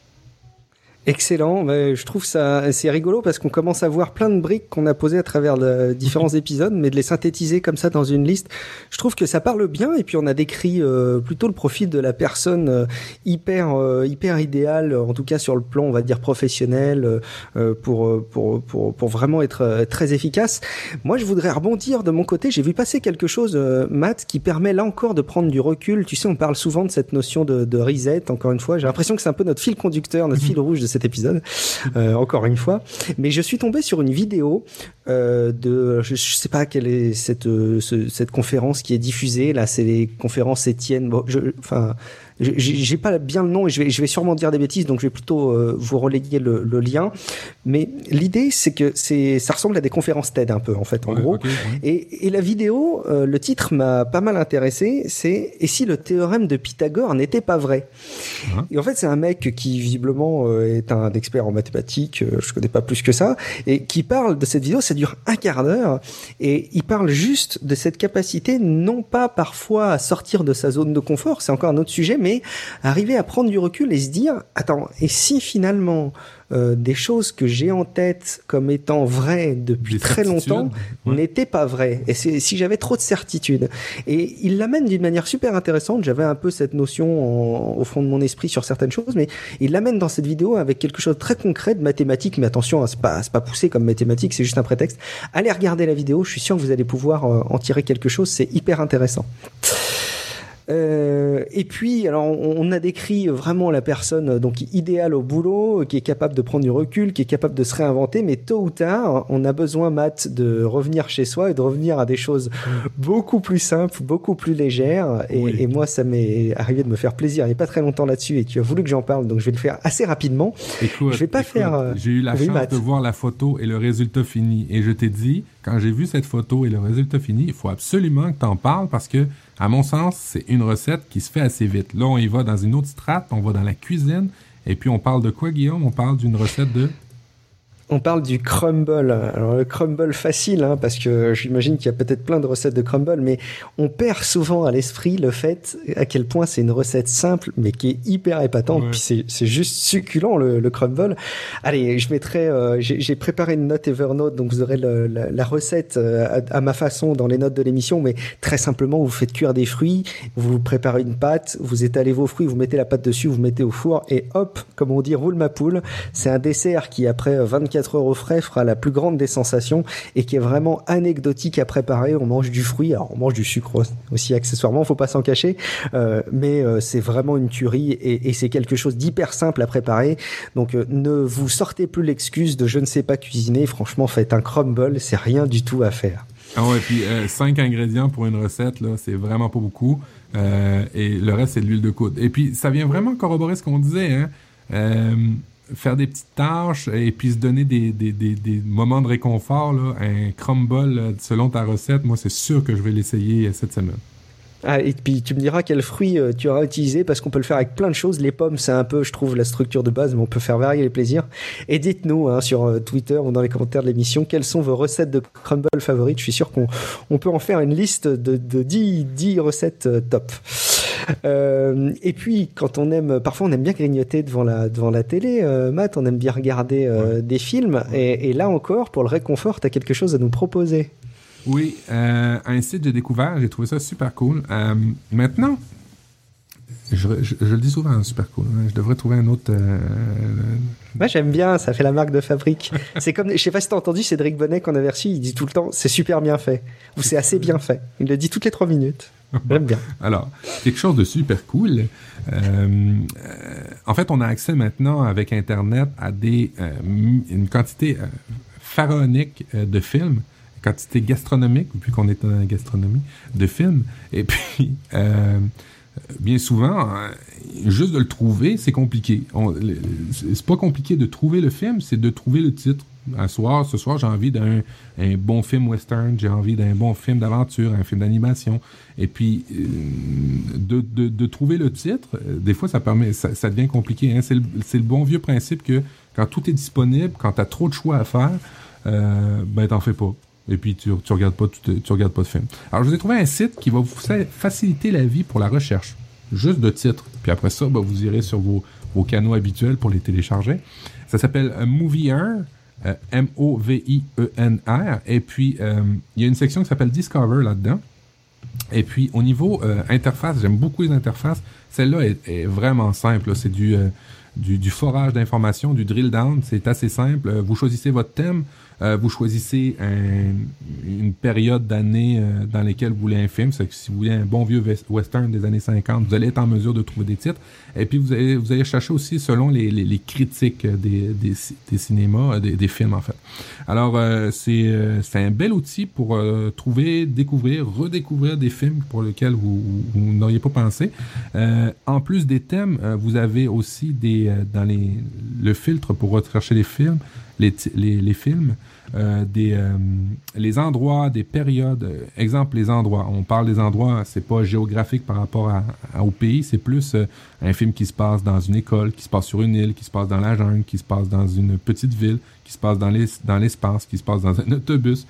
Excellent. Mais je trouve ça c'est rigolo parce qu'on commence à voir plein de briques qu'on a posées à travers le- différents épisodes, mais de les synthétiser comme ça dans une liste, je trouve que ça parle bien. Et puis on a décrit euh, plutôt le profil de la personne euh, hyper euh, hyper idéale, en tout cas sur le plan on va dire professionnel, euh, pour, euh, pour pour pour vraiment être euh, très efficace. Moi, je voudrais rebondir de mon côté. J'ai vu passer quelque chose, euh, Matt, qui permet là encore de prendre du recul. Tu sais, on parle souvent de cette notion de, de reset. Encore une fois, j'ai l'impression que c'est un peu notre fil conducteur, notre fil rouge de cet épisode. Euh, encore une fois, mais je suis tombé sur une vidéo euh, de, je, je sais pas quelle est cette euh, ce- cette conférence qui est diffusée. Là, c'est les conférences Étienne. Je, enfin. J'ai- pas bien le nom et je vais, je vais sûrement dire des bêtises, donc je vais plutôt euh, vous relayer le, le lien. Mais l'idée, c'est que c'est, ça ressemble à des conférences TED un peu, en fait, en Ouais, gros. ouais. Et, et la vidéo, euh, le titre m'a pas mal intéressé, c'est Et si le théorème de Pythagore n'était pas vrai? Ah. Et en fait, c'est un mec qui visiblement euh, est un expert en mathématiques, euh, je connais pas plus que ça, et qui parle de cette vidéo, ça dure un quart d'heure, et il parle juste de cette capacité, non pas parfois à sortir de sa zone de confort, c'est encore un autre sujet, mais arriver à prendre du recul et se dire, attends, et si finalement euh, des choses que j'ai en tête comme étant vraies depuis Des très certitudes, longtemps ouais. n'étaient pas vraies. Et si j'avais trop de certitude. Et il l'amène d'une manière super intéressante. J'avais un peu cette notion en- au fond de mon esprit sur certaines choses, mais il l'amène dans cette vidéo avec quelque chose de très concret de mathématiques. Mais attention, hein, c'est pas, c'est pas poussé comme mathématiques, c'est juste un prétexte. Allez regarder la vidéo. Je suis sûr que vous allez pouvoir euh, en tirer quelque chose. C'est hyper intéressant. Euh, et puis, alors, on, on a décrit vraiment la personne euh, donc idéale au boulot, euh, qui est capable de prendre du recul, qui est capable de se réinventer, mais tôt ou tard, on a besoin, Matt, de revenir chez soi et de revenir à des choses beaucoup plus simples, beaucoup plus légères. Et, Oui. et moi, ça m'est arrivé de me faire plaisir il n'y a pas très longtemps là-dessus, et tu as voulu que j'en parle, donc je vais le faire assez rapidement. Écoute, Je vais pas écoute, faire, euh, J'ai eu la chance Matt. de voir la photo et le résultat fini. Et je t'ai dit, quand j'ai vu cette photo et le résultat fini, il faut absolument que tu en parles parce que, à mon sens, c'est une recette qui se fait assez vite. Là, on y va dans une autre strate, on va dans la cuisine. Et puis, on parle de quoi, Guillaume? On parle d'une recette de... On parle du crumble. Alors le crumble facile, hein, parce que j'imagine qu'il y a peut-être plein de recettes de crumble, mais on perd souvent à l'esprit le fait à quel point c'est une recette simple, mais qui est hyper épatante. Ouais. Puis c'est c'est juste succulent le, le crumble. Allez, je mettrai. euh, J'ai j'ai préparé une note Evernote, donc vous aurez le- la, la recette euh, à, à ma façon dans les notes de l'émission. Mais très simplement, vous faites cuire des fruits, vous préparez une pâte, vous étalez vos fruits, vous mettez la pâte dessus, vous mettez au four et hop, comme on dit, roule ma poule. C'est un dessert qui après 24 heures au frais fera la plus grande des sensations et qui est vraiment anecdotique à préparer. On mange du fruit, alors on mange du sucre aussi accessoirement, faut pas s'en cacher, euh, mais euh, c'est vraiment une tuerie et, c'est quelque chose d'hyper simple à préparer. Donc euh, ne vous sortez plus l'excuse de je ne sais pas cuisiner. Franchement, faites un crumble, c'est rien du tout à faire. Ah ouais, puis 5 ingrédients pour une recette, là, c'est vraiment pas beaucoup. Et le reste, c'est de l'huile de coude. Et puis, ça vient vraiment corroborer ce qu'on disait, hein. Faire des petites tâches et puis se donner des, des, des, des moments de réconfort, là. Un crumble, euh, selon ta recette, moi, c'est sûr que je vais l'essayer euh, cette semaine. Ah, et puis tu me diras quel fruit euh, tu auras utilisé parce qu'on peut le faire avec plein de choses. Les pommes, c'est un peu, je trouve, la structure de base, mais on peut faire varier les plaisirs. Et dites-nous hein, sur Twitter ou dans les commentaires de l'émission quelles sont vos recettes de crumble favorites. Je suis sûr qu'on on peut en faire une liste de, de 10, 10 recettes top. Euh, et puis, quand on aime, parfois on aime bien grignoter devant la, devant la télé, euh, Matt, on aime bien regarder euh, des films. Et, et là encore, pour le réconfort, tu as quelque chose à nous proposer. Oui, euh, un site j'ai découvert, j'ai trouvé ça super cool. Maintenant, je, je- je le dis souvent, super cool. hein, Je devrais trouver un autre. euh, Moi j'aime bien, ça fait la marque de fabrique. c'est comme, je sais pas si t'as entendu Cédric Bonnet qu'on avait reçu, il dit tout le temps c'est super bien fait ou c'est assez bien fait. Il le dit toutes les trois minutes. Alors, quelque chose de super cool. Euh, euh, en fait, on a accès maintenant avec Internet à des euh, une quantité pharaonique de films, quantité gastronomique, vu qu'on est dans la gastronomie, de films. Et puis, bien souvent, juste de le trouver, c'est compliqué. C'est pas compliqué de trouver le film, c'est de trouver le titre. Un soir, ce soir, j'ai envie d'un un bon film western, j'ai envie d'un bon film d'aventure, un film d'animation. Et puis, euh, de, de, de trouver le titre, euh, des fois, ça permet, ça, ça devient compliqué. Hein? C'est le, le bon vieux principe que quand tout est disponible, quand tu as trop de choix à faire, euh, ben, t'en fais pas. Et puis, tu, tu regardes pas, tu, tu regardes pas de film. Alors, je vous ai trouvé un site qui va vous fa- faciliter la vie pour la recherche. Juste de titres. Puis après ça, ben, vous irez sur vos, vos canaux habituels pour les télécharger. Ça s'appelle euh, Movie1. Euh, M-O-V-I-E-N-R. Et puis, euh, il y a une section qui s'appelle Discover là-dedans. Et puis, au niveau euh, interface, j'aime beaucoup les interfaces. Celle-là est, vraiment simple. C'est du, du, forage d'informations, du drill down. C'est assez simple. Vous choisissez votre thème. Euh, vous choisissez un- une période d'année euh, dans laquelle vous voulez un film. C'est que si vous voulez un bon vieux western des années 50, vous allez être en mesure de trouver des titres. Et puis, vous allez, vous allez chercher aussi selon les, les, les critiques des, des, des cinémas, euh, des, des films, en fait. Alors, euh, c'est un bel outil pour trouver, découvrir, redécouvrir des films pour lesquels vous, vous, n'auriez pas pensé. En plus des thèmes, vous avez aussi des dans les le filtre pour rechercher les films, les, films, euh, des euh, les endroits, des périodes. Exemple, les endroits. On parle des endroits, c'est pas géographique par rapport au pays, c'est plus euh, un film qui se passe dans une école, qui se passe sur une île, qui se passe dans la jungle, qui se passe dans une petite ville, qui se passe dans l'es- l'espace, qui se passe dans un autobus,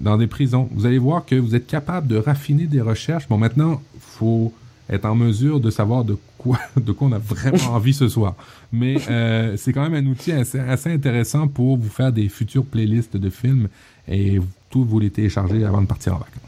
dans des prisons. Vous allez voir que vous êtes capable de raffiner des recherches. Bon, maintenant, faut être en mesure de savoir de quoi, de quoi on a vraiment envie ce soir. Mais euh, c'est quand même un outil assez, assez intéressant pour vous faire des futures playlists de films et tout vous les télécharger avant de partir en vacances.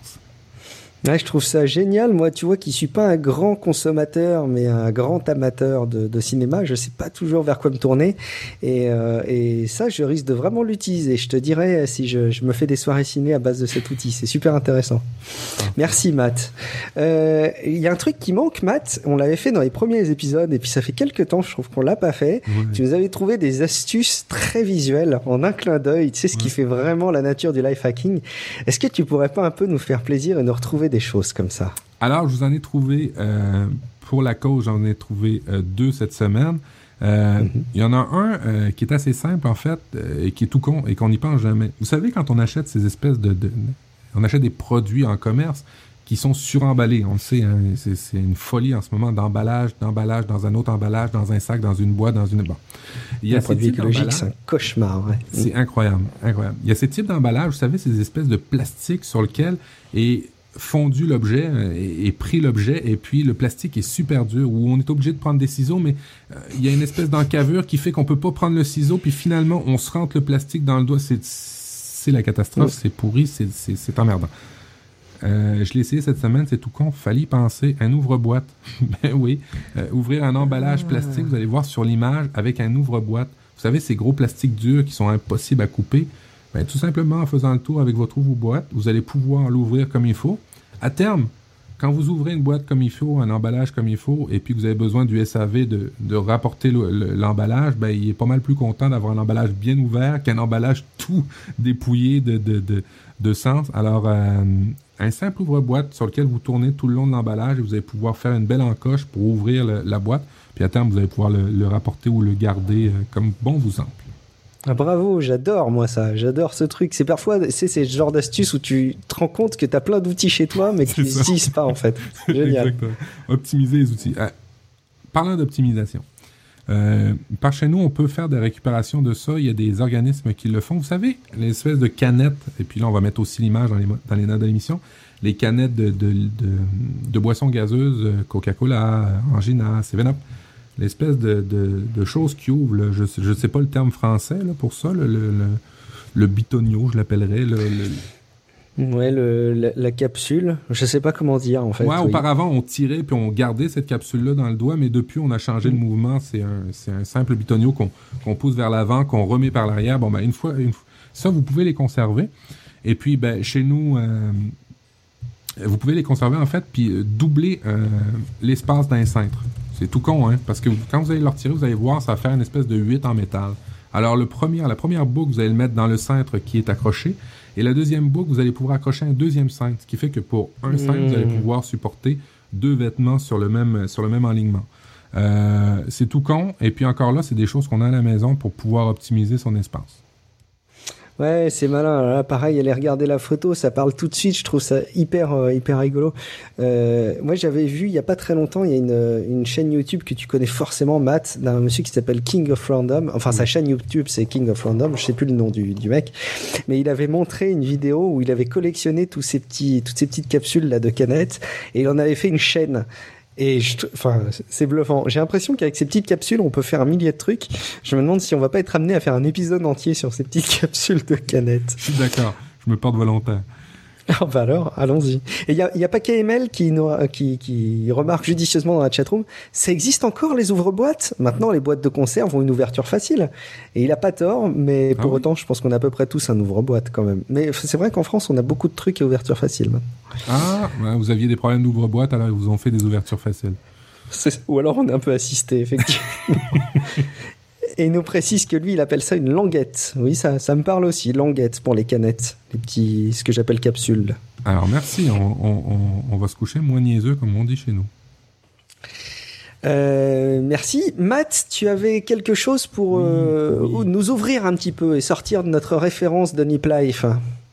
Ouais, je trouve ça génial. Moi, tu vois, qui suis pas un grand consommateur, mais un grand amateur de, de cinéma, je sais pas toujours vers quoi me tourner. Et, euh, et ça, je risque de vraiment l'utiliser. Je te dirais si je, je me fais des soirées ciné à base de cet outil. C'est super intéressant. Merci, Matt. Euh, Il y a un truc qui manque, Matt. On l'avait fait dans les premiers épisodes, et puis ça fait quelques temps, je trouve qu'on l'a pas fait. Tu nous avais trouvé des astuces très visuelles en un clin d'œil. Tu sais, ce qui fait vraiment la nature du life hacking. Est-ce que tu pourrais pas un peu nous faire plaisir et nous retrouver des choses comme ça Alors, je vous en ai trouvé, euh, pour la cause, j'en ai trouvé euh, deux cette semaine. Euh, Il y en a un qui est assez simple, en fait, et qui est tout con, et qu'on n'y pense jamais. Vous savez, quand on achète ces espèces de... de- on achète des produits en commerce qui sont suremballés. On le sait, hein, c'est c'est une folie en ce moment d'emballage, d'emballage dans un autre emballage, dans un sac, dans une boîte, dans une... Bon. Il y a Un ces produit écologique, c'est un cauchemar. ouais. c'est incroyable, incroyable. Il y a ces types d'emballages, vous savez, ces espèces de plastique sur lequel est fondu l'objet euh, et, et pris l'objet, et puis le plastique est super dur, où on est obligé de prendre des ciseaux, mais euh, il y a une espèce d'encavure qui fait qu'on peut pas prendre le ciseau, puis finalement on se rentre le plastique dans le doigt. C'est c'est la catastrophe, Oui. c'est pourri, c'est- c'est c'est emmerdant. Euh, je l'ai essayé cette semaine, c'est tout con. Fallait y penser. Un ouvre-boîte. ben oui. Euh, ouvrir un emballage plastique, vous allez voir sur l'image, avec un ouvre-boîte. Vous savez, ces gros plastiques durs qui sont impossibles à couper. Ben, tout simplement en faisant le tour avec votre ouvre-boîte, vous allez pouvoir l'ouvrir comme il faut. À terme, quand vous ouvrez une boîte comme il faut, un emballage comme il faut, et puis que vous avez besoin du SAV de, rapporter le- le- l'emballage, ben, il est pas mal plus content d'avoir un emballage bien ouvert qu'un emballage tout dépouillé de, sens. Alors, euh, un simple ouvre-boîte sur lequel vous tournez tout le long de l'emballage et vous allez pouvoir faire une belle encoche pour ouvrir la boîte. Puis à terme, vous allez pouvoir le, le rapporter ou le garder euh, comme bon vous semble. Ah, bravo, j'adore moi ça, j'adore ce truc. C'est parfois, c'est ce genre d'astuce où tu te rends compte que tu as plein d'outils chez toi, mais que tu C'est ça. n'utilises pas en fait. Génial. Exactement. Optimiser les outils. Euh, parlant d'optimisation, euh, par chez nous, on peut faire des récupérations de ça. Il y a des organismes qui le font. Vous savez, l'espèce de canettes, et puis là, on va mettre aussi l'image dans les, dans les notes de l'émission, les canettes de, de, de, de boissons gazeuses, euh, Coca-Cola, Angina, 7-Up, l'espèce de, de, de choses qui ouvrent, là, je ne sais pas le terme français là, pour ça, le, le, le, le bitonio, je l'appellerais, le- le, Ouais, le, la, la capsule, je sais pas comment dire en fait. ouais, oui. auparavant, on tirait puis on gardait cette capsule-là dans le doigt, mais depuis, on a changé de mouvement. C'est un, c'est un simple bitonio qu'on qu'on pousse vers l'avant, qu'on remet par l'arrière. Bon, ben, une fois, une fois- ça, vous pouvez les conserver. Et puis, ben, chez nous, euh, vous pouvez les conserver, en fait, puis euh, doubler euh, l'espace d'un cintre. C'est tout con, hein, parce que quand vous allez le retirer, vous allez voir, ça va faire une espèce de 8 en métal. Alors, le premier, la première boucle, vous allez le mettre dans le cintre qui est accroché. Et la deuxième boucle, vous allez pouvoir accrocher un deuxième cintre, ce qui fait que pour un cintre, vous allez pouvoir supporter deux vêtements sur le même, sur le même alignement. Euh, c'est tout con. Et puis encore là, c'est des choses qu'on a à la maison pour pouvoir optimiser son espace. Ouais, c'est malin. Là, pareil, aller regarder la photo, ça parle tout de suite. Je trouve ça hyper, euh, hyper rigolo. Euh, moi, j'avais vu il y a pas très longtemps, il y a une, euh, une chaîne YouTube que tu connais forcément, Matt, d'un monsieur qui s'appelle King of Random. Enfin, sa chaîne YouTube, c'est King of Random. Je sais plus le nom du, du mec, mais il avait montré une vidéo où il avait collectionné tous ces petits, toutes ces petites capsules là de canettes et il en avait fait une chaîne. Et je, enfin, c'est bluffant. J'ai l'impression qu'avec ces petites capsules, on peut faire un millier de trucs. Je me demande si on va pas être amené à faire un épisode entier sur ces petites capsules de canettes. Je suis d'accord. Je me porte volontaire. Ah bah alors, allons-y. Et il y a, y a pas KML qui, nous- qui, qui remarque judicieusement dans la chatroom, ça existe encore les ouvre-boîtes? Maintenant, les boîtes de conserve ont une ouverture facile. Et il a pas tort, mais Ah pour oui. autant, je pense qu'on a à peu près tous un ouvre-boîte quand même. Mais c'est vrai qu'en France, on a beaucoup de trucs à ouverture facile. Ah, ouais, vous aviez des problèmes d'ouvre-boîte, alors ils vous ont fait des ouvertures faciles. Ou alors on est un peu assisté, effectivement. Et il nous précise que lui, il appelle ça une languette. Oui, ça, ça me parle aussi, languette pour les canettes. Les petits, ce que j'appelle capsules. Alors merci, on, on, on, on va se coucher moins niaiseux comme on dit chez nous. Euh, merci. Matt, tu avais quelque chose pour euh, oui. nous ouvrir un petit peu et sortir de notre référence de Nip Life?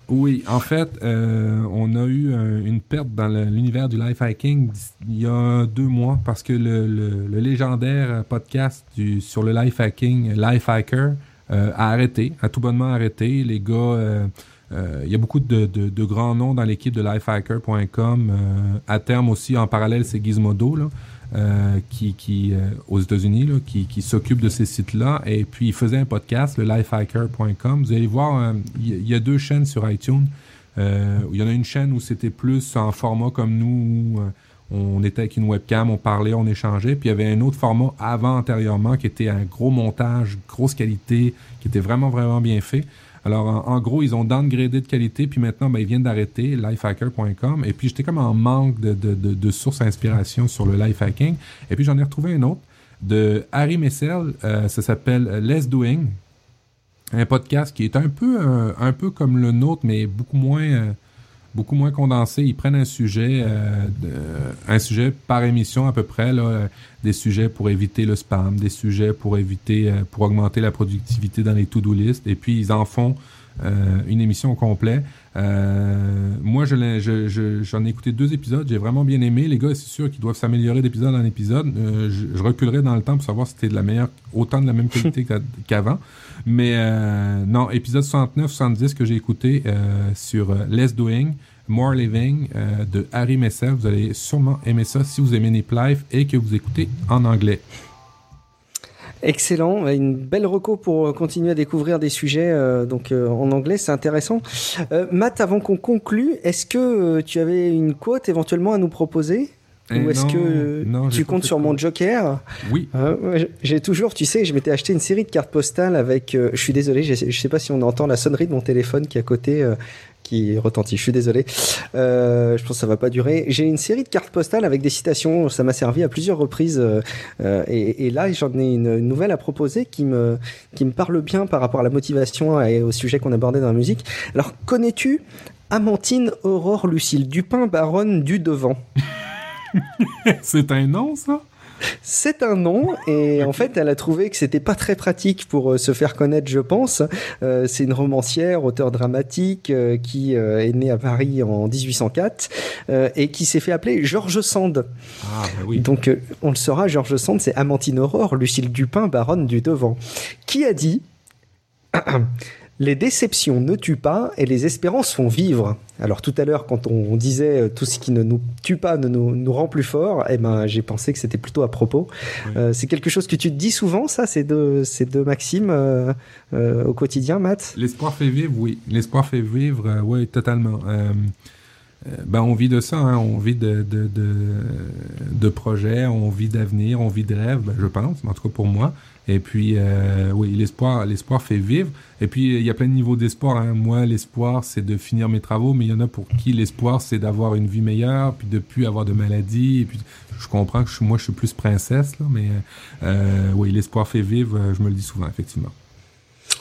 Oui, en fait, euh, on a eu euh, une perte dans l'univers du life hacking il y a deux mois parce que le, le- légendaire podcast sur le life hacking, Life Hacker, euh, a arrêté, a tout bonnement arrêté. Les gars, euh, il y a beaucoup de, de- grands noms dans l'équipe de lifehacker.com. À terme aussi, en parallèle, c'est Gizmodo, là, euh, qui, qui euh, aux États-Unis, qui, qui s'occupe de ces sites-là. Et puis, il faisait un podcast, le lifehacker.com. Vous allez voir, euh, il y, y a deux chaînes sur iTunes. Euh, il y en a une chaîne où c'était plus en format comme nous, où on était avec une webcam, on parlait, on échangeait. Puis il y avait un autre format avant, antérieurement, qui était un gros montage, grosse qualité, qui était vraiment, vraiment bien fait. Alors, en, gros, ils ont downgradé de qualité, puis maintenant, ben, ils viennent d'arrêter lifehacker.com. Et puis, j'étais comme en manque de, sources d'inspiration sur le life hacking. Et puis, j'en ai retrouvé un autre de Harry Messel. euh, ça s'appelle Less Doing. Un podcast qui est un peu, euh, comme le nôtre, mais beaucoup moins, euh, beaucoup moins condensé. Ils prennent un sujet, un sujet par émission à peu près, là, des sujets pour éviter le spam, des sujets pour éviter, euh, pour augmenter la productivité dans les to-do list, et puis ils en font euh, une émission au complet. Euh, moi, je l'ai- je- j'en ai écouté deux épisodes, j'ai vraiment bien aimé. Les gars, c'est sûr qu'ils doivent s'améliorer d'épisode en épisode. Je, reculerai dans le temps pour savoir si c'était de la meilleure, autant de la même qualité qu'a- qu'avant. Mais non, épisode 69-70 que j'ai écouté sur Less Doing, More Living euh, de Harry Messer. Vous allez sûrement aimer ça si vous aimez Nip Life et que vous écoutez en anglais. Excellent, une belle reco pour euh, continuer à découvrir des sujets euh, donc en anglais, c'est intéressant. Matt, avant qu'on conclue, est-ce que tu avais une quote éventuellement à nous proposer? Eh Ou est-ce non, que euh, non, tu comptes sur mon joker Oui. Euh, ouais, J'ai toujours, tu sais, je m'étais acheté une série de cartes postales avec. euh, je suis désolé, je je sais pas si on entend la sonnerie de mon téléphone qui est à côté, euh, qui retentit. Je suis désolé. Euh, je pense que ça va pas durer. J'ai une série de cartes postales avec des citations. Ça m'a servi à plusieurs reprises. euh, et, et là, j'en ai une, une nouvelle à proposer qui me qui me parle bien par rapport à la motivation et au sujet qu'on abordait dans la musique. Alors, connais-tu Amantine Aurore Lucille Dupin, baronne du Devant C'est un nom, ça? C'est un nom et en fait elle a trouvé que c'était pas très pratique pour euh, se faire connaître je pense. Euh, c'est une romancière, auteur dramatique euh, qui euh, est née à Paris en 1804 euh, et qui s'est fait appeler Georges Sand. Ah, ben oui. Donc on le saura, Georges Sand c'est Amantine Aurore, Lucille Dupin, baronne du Devant. Qui a dit Les déceptions ne tuent pas et les espérances font vivre. Alors tout à l'heure, quand on disait euh, tout ce qui ne nous tue pas ne nous, nous rend plus fort, eh ben j'ai pensé que c'était plutôt à propos. Oui. Euh, c'est quelque chose que tu te dis souvent, ça, ces deux, ces deux maximes euh, euh, au quotidien, Matt? L'espoir fait vivre, oui. L'espoir fait vivre, oui, totalement. Ben, on vit de ça, hein. on vit de, de, de, de projets, on vit d'avenir, on vit de rêves, ben, je pense, en tout cas pour moi. Et puis, euh, oui, l'espoir, l'espoir fait vivre. Et puis, il y a plein de niveaux d'espoir. Hein. Moi, l'espoir, c'est de finir mes travaux, mais il y en a pour qui l'espoir, c'est d'avoir une vie meilleure, puis de plus avoir de maladies. Et puis, je comprends que je, moi, je suis plus princesse, là, mais euh, oui, l'espoir fait vivre, je me le dis souvent, effectivement.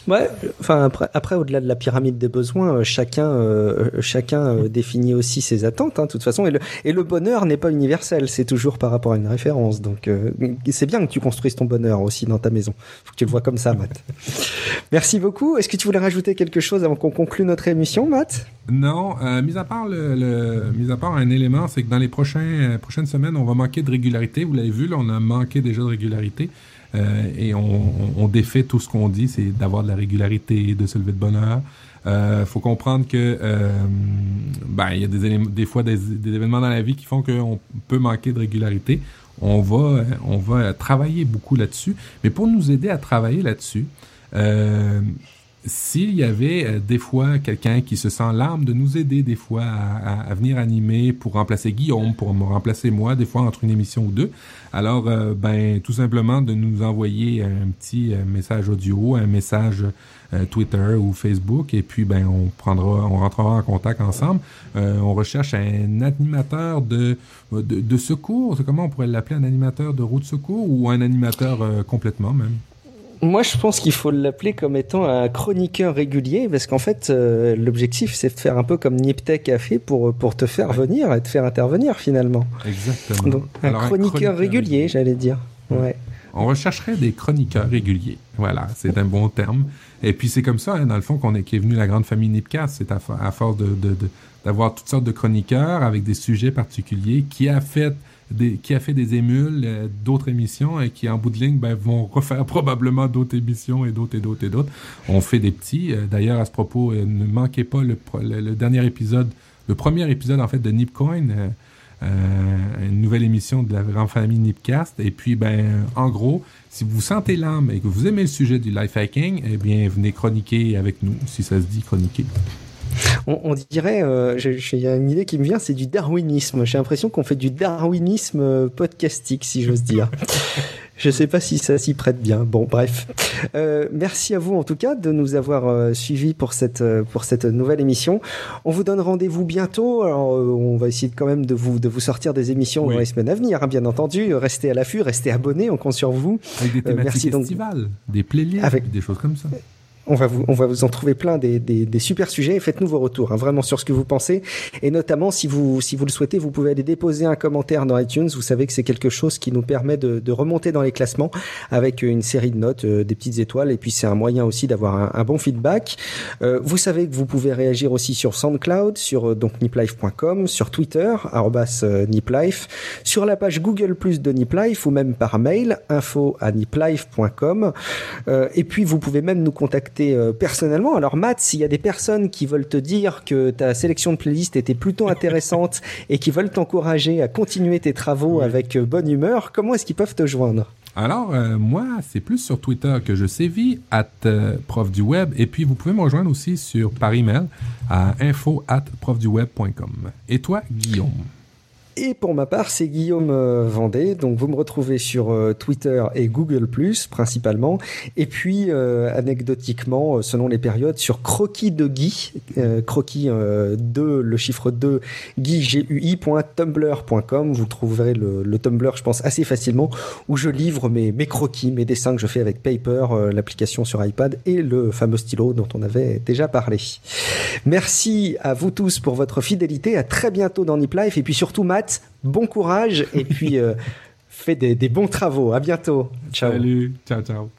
Ouais, enfin après, après au-delà de la pyramide des besoins, euh, chacun, euh, chacun euh, définit aussi ses attentes, hein, de toute façon. Et le, et le bonheur n'est pas universel, c'est toujours par rapport à une référence. Donc euh, c'est bien que tu construises ton bonheur aussi dans ta maison. Faut que tu le vois comme ça, Matt. Merci beaucoup. Est-ce que tu voulais rajouter quelque chose avant qu'on conclue notre émission, Matt? Non, mis à part le, le- mis à part un élément, c'est que dans les prochains, prochaines semaines, on va manquer de régularité. Vous l'avez vu, là, on a manqué déjà de régularité. Euh, et on, on, défait tout ce qu'on dit, c'est d'avoir de la régularité, de se lever de bonne heure. Euh, faut comprendre que euh, ben il y a des des fois des, des événements dans la vie qui font qu'on peut manquer de régularité. On va on va travailler beaucoup là-dessus, mais pour nous aider à travailler là-dessus, euh, s'il y avait euh, des fois quelqu'un qui se sent l'âme de nous aider des fois à, à- à venir animer pour remplacer Guillaume, pour me remplacer moi, des fois entre une émission ou deux, alors euh, ben tout simplement de nous envoyer un petit euh, message audio, un message euh, Twitter ou Facebook, et puis ben on prendra, on rentrera en contact ensemble. Euh, on recherche un animateur de, de, de secours, comment on pourrait l'appeler, un animateur de route secours ou un animateur complètement même? Moi, je pense qu'il faut l'appeler comme étant un chroniqueur régulier, parce qu'en fait, euh, l'objectif, c'est de faire un peu comme Niptech a fait pour, pour te faire Ouais. venir et te faire intervenir finalement. Exactement. Donc, un Alors, chroniqueur régulier, j'allais dire. Ouais. On rechercherait des chroniqueurs réguliers. Voilà, c'est un bon terme. Et puis c'est comme ça, hein, dans le fond, qu'on est, qu'est venu la grande famille Nipcast. C'est à, fo- à force de, de- de- d'avoir toutes sortes de chroniqueurs avec des sujets particuliers qui a fait qui a fait des émules, euh, d'autres émissions et qui, en bout de ligne, ben, vont refaire probablement d'autres émissions et d'autres et d'autres et d'autres. On fait des petits. Euh, d'ailleurs, à ce propos, euh, ne manquez pas le, dernier épisode, le premier épisode, en fait, de Nipcoin. une nouvelle émission de la grande famille Nipcast. Et puis, ben, en gros, si vous sentez l'âme et que vous aimez le sujet du life hacking, eh bien, venez chroniquer avec nous, si ça se dit chroniquer. On, on dirait, euh, il y a une idée qui me vient, c'est du darwinisme. J'ai l'impression qu'on fait du darwinisme euh, podcastique, si j'ose dire. Je sais pas si ça s'y prête bien. Bon, bref. Euh, merci à vous en tout cas de nous avoir euh, suivis pour cette euh, pour cette nouvelle émission. On vous donne rendez-vous bientôt. Alors, on va essayer quand même de vous de vous sortir des émissions Oui. dans les semaines à venir, hein, bien entendu. Restez à l'affût, restez abonnés, on compte sur vous. Avec des thématiques merci donc. estivales, des playlists, Avec- des choses comme ça. On va vous, on va vous en trouver plein des, des, des super sujets. Faites-nous vos retours, hein, vraiment sur ce que vous pensez. Et notamment, si vous, si vous le souhaitez, vous pouvez aller déposer un commentaire dans iTunes. Vous savez que c'est quelque chose qui nous permet de, de remonter dans les classements avec une série de notes, euh, des petites étoiles. Et puis, c'est un moyen aussi d'avoir un, bon feedback. Euh, vous savez que vous pouvez réagir aussi sur SoundCloud, sur euh, donc niplife.com, sur Twitter, arrobas euh, niplife, sur la page Google Plus de Niplife ou même par mail, info à niplife.com. Euh, et puis, vous pouvez même nous contacter euh, personnellement. Alors, Matt, s'il y a des personnes qui veulent te dire que ta sélection de playlist était plutôt intéressante et qui veulent t'encourager à continuer tes travaux avec euh, bonne humeur, comment est-ce qu'ils peuvent te joindre? Alors, euh, moi, c'est plus sur Twitter que je sévis, at euh, prof du web. Et puis, vous pouvez me rejoindre aussi sur par email à info at profduweb.com. Et toi, Guillaume? Et pour ma part, c'est Guillaume euh, Vendée. Donc, vous me retrouvez sur euh, Twitter et Google principalement. Et puis, euh, anecdotiquement, euh, selon les périodes, sur Croquis de Guy, euh, Croquis euh, 2, le chiffre 2, guy.tumblr.com. Vous trouverez le, le Tumblr, je pense, assez facilement, où je livre mes, mes croquis, mes dessins que je fais avec Paper, l'application sur iPad, et le fameux stylo dont on avait déjà parlé. Merci à vous tous pour votre fidélité. À très bientôt dans Nip Life. Et puis surtout, Matt, Bon courage et puis euh, fais des, des bons travaux. À bientôt. Ciao. Salut. Ciao, ciao.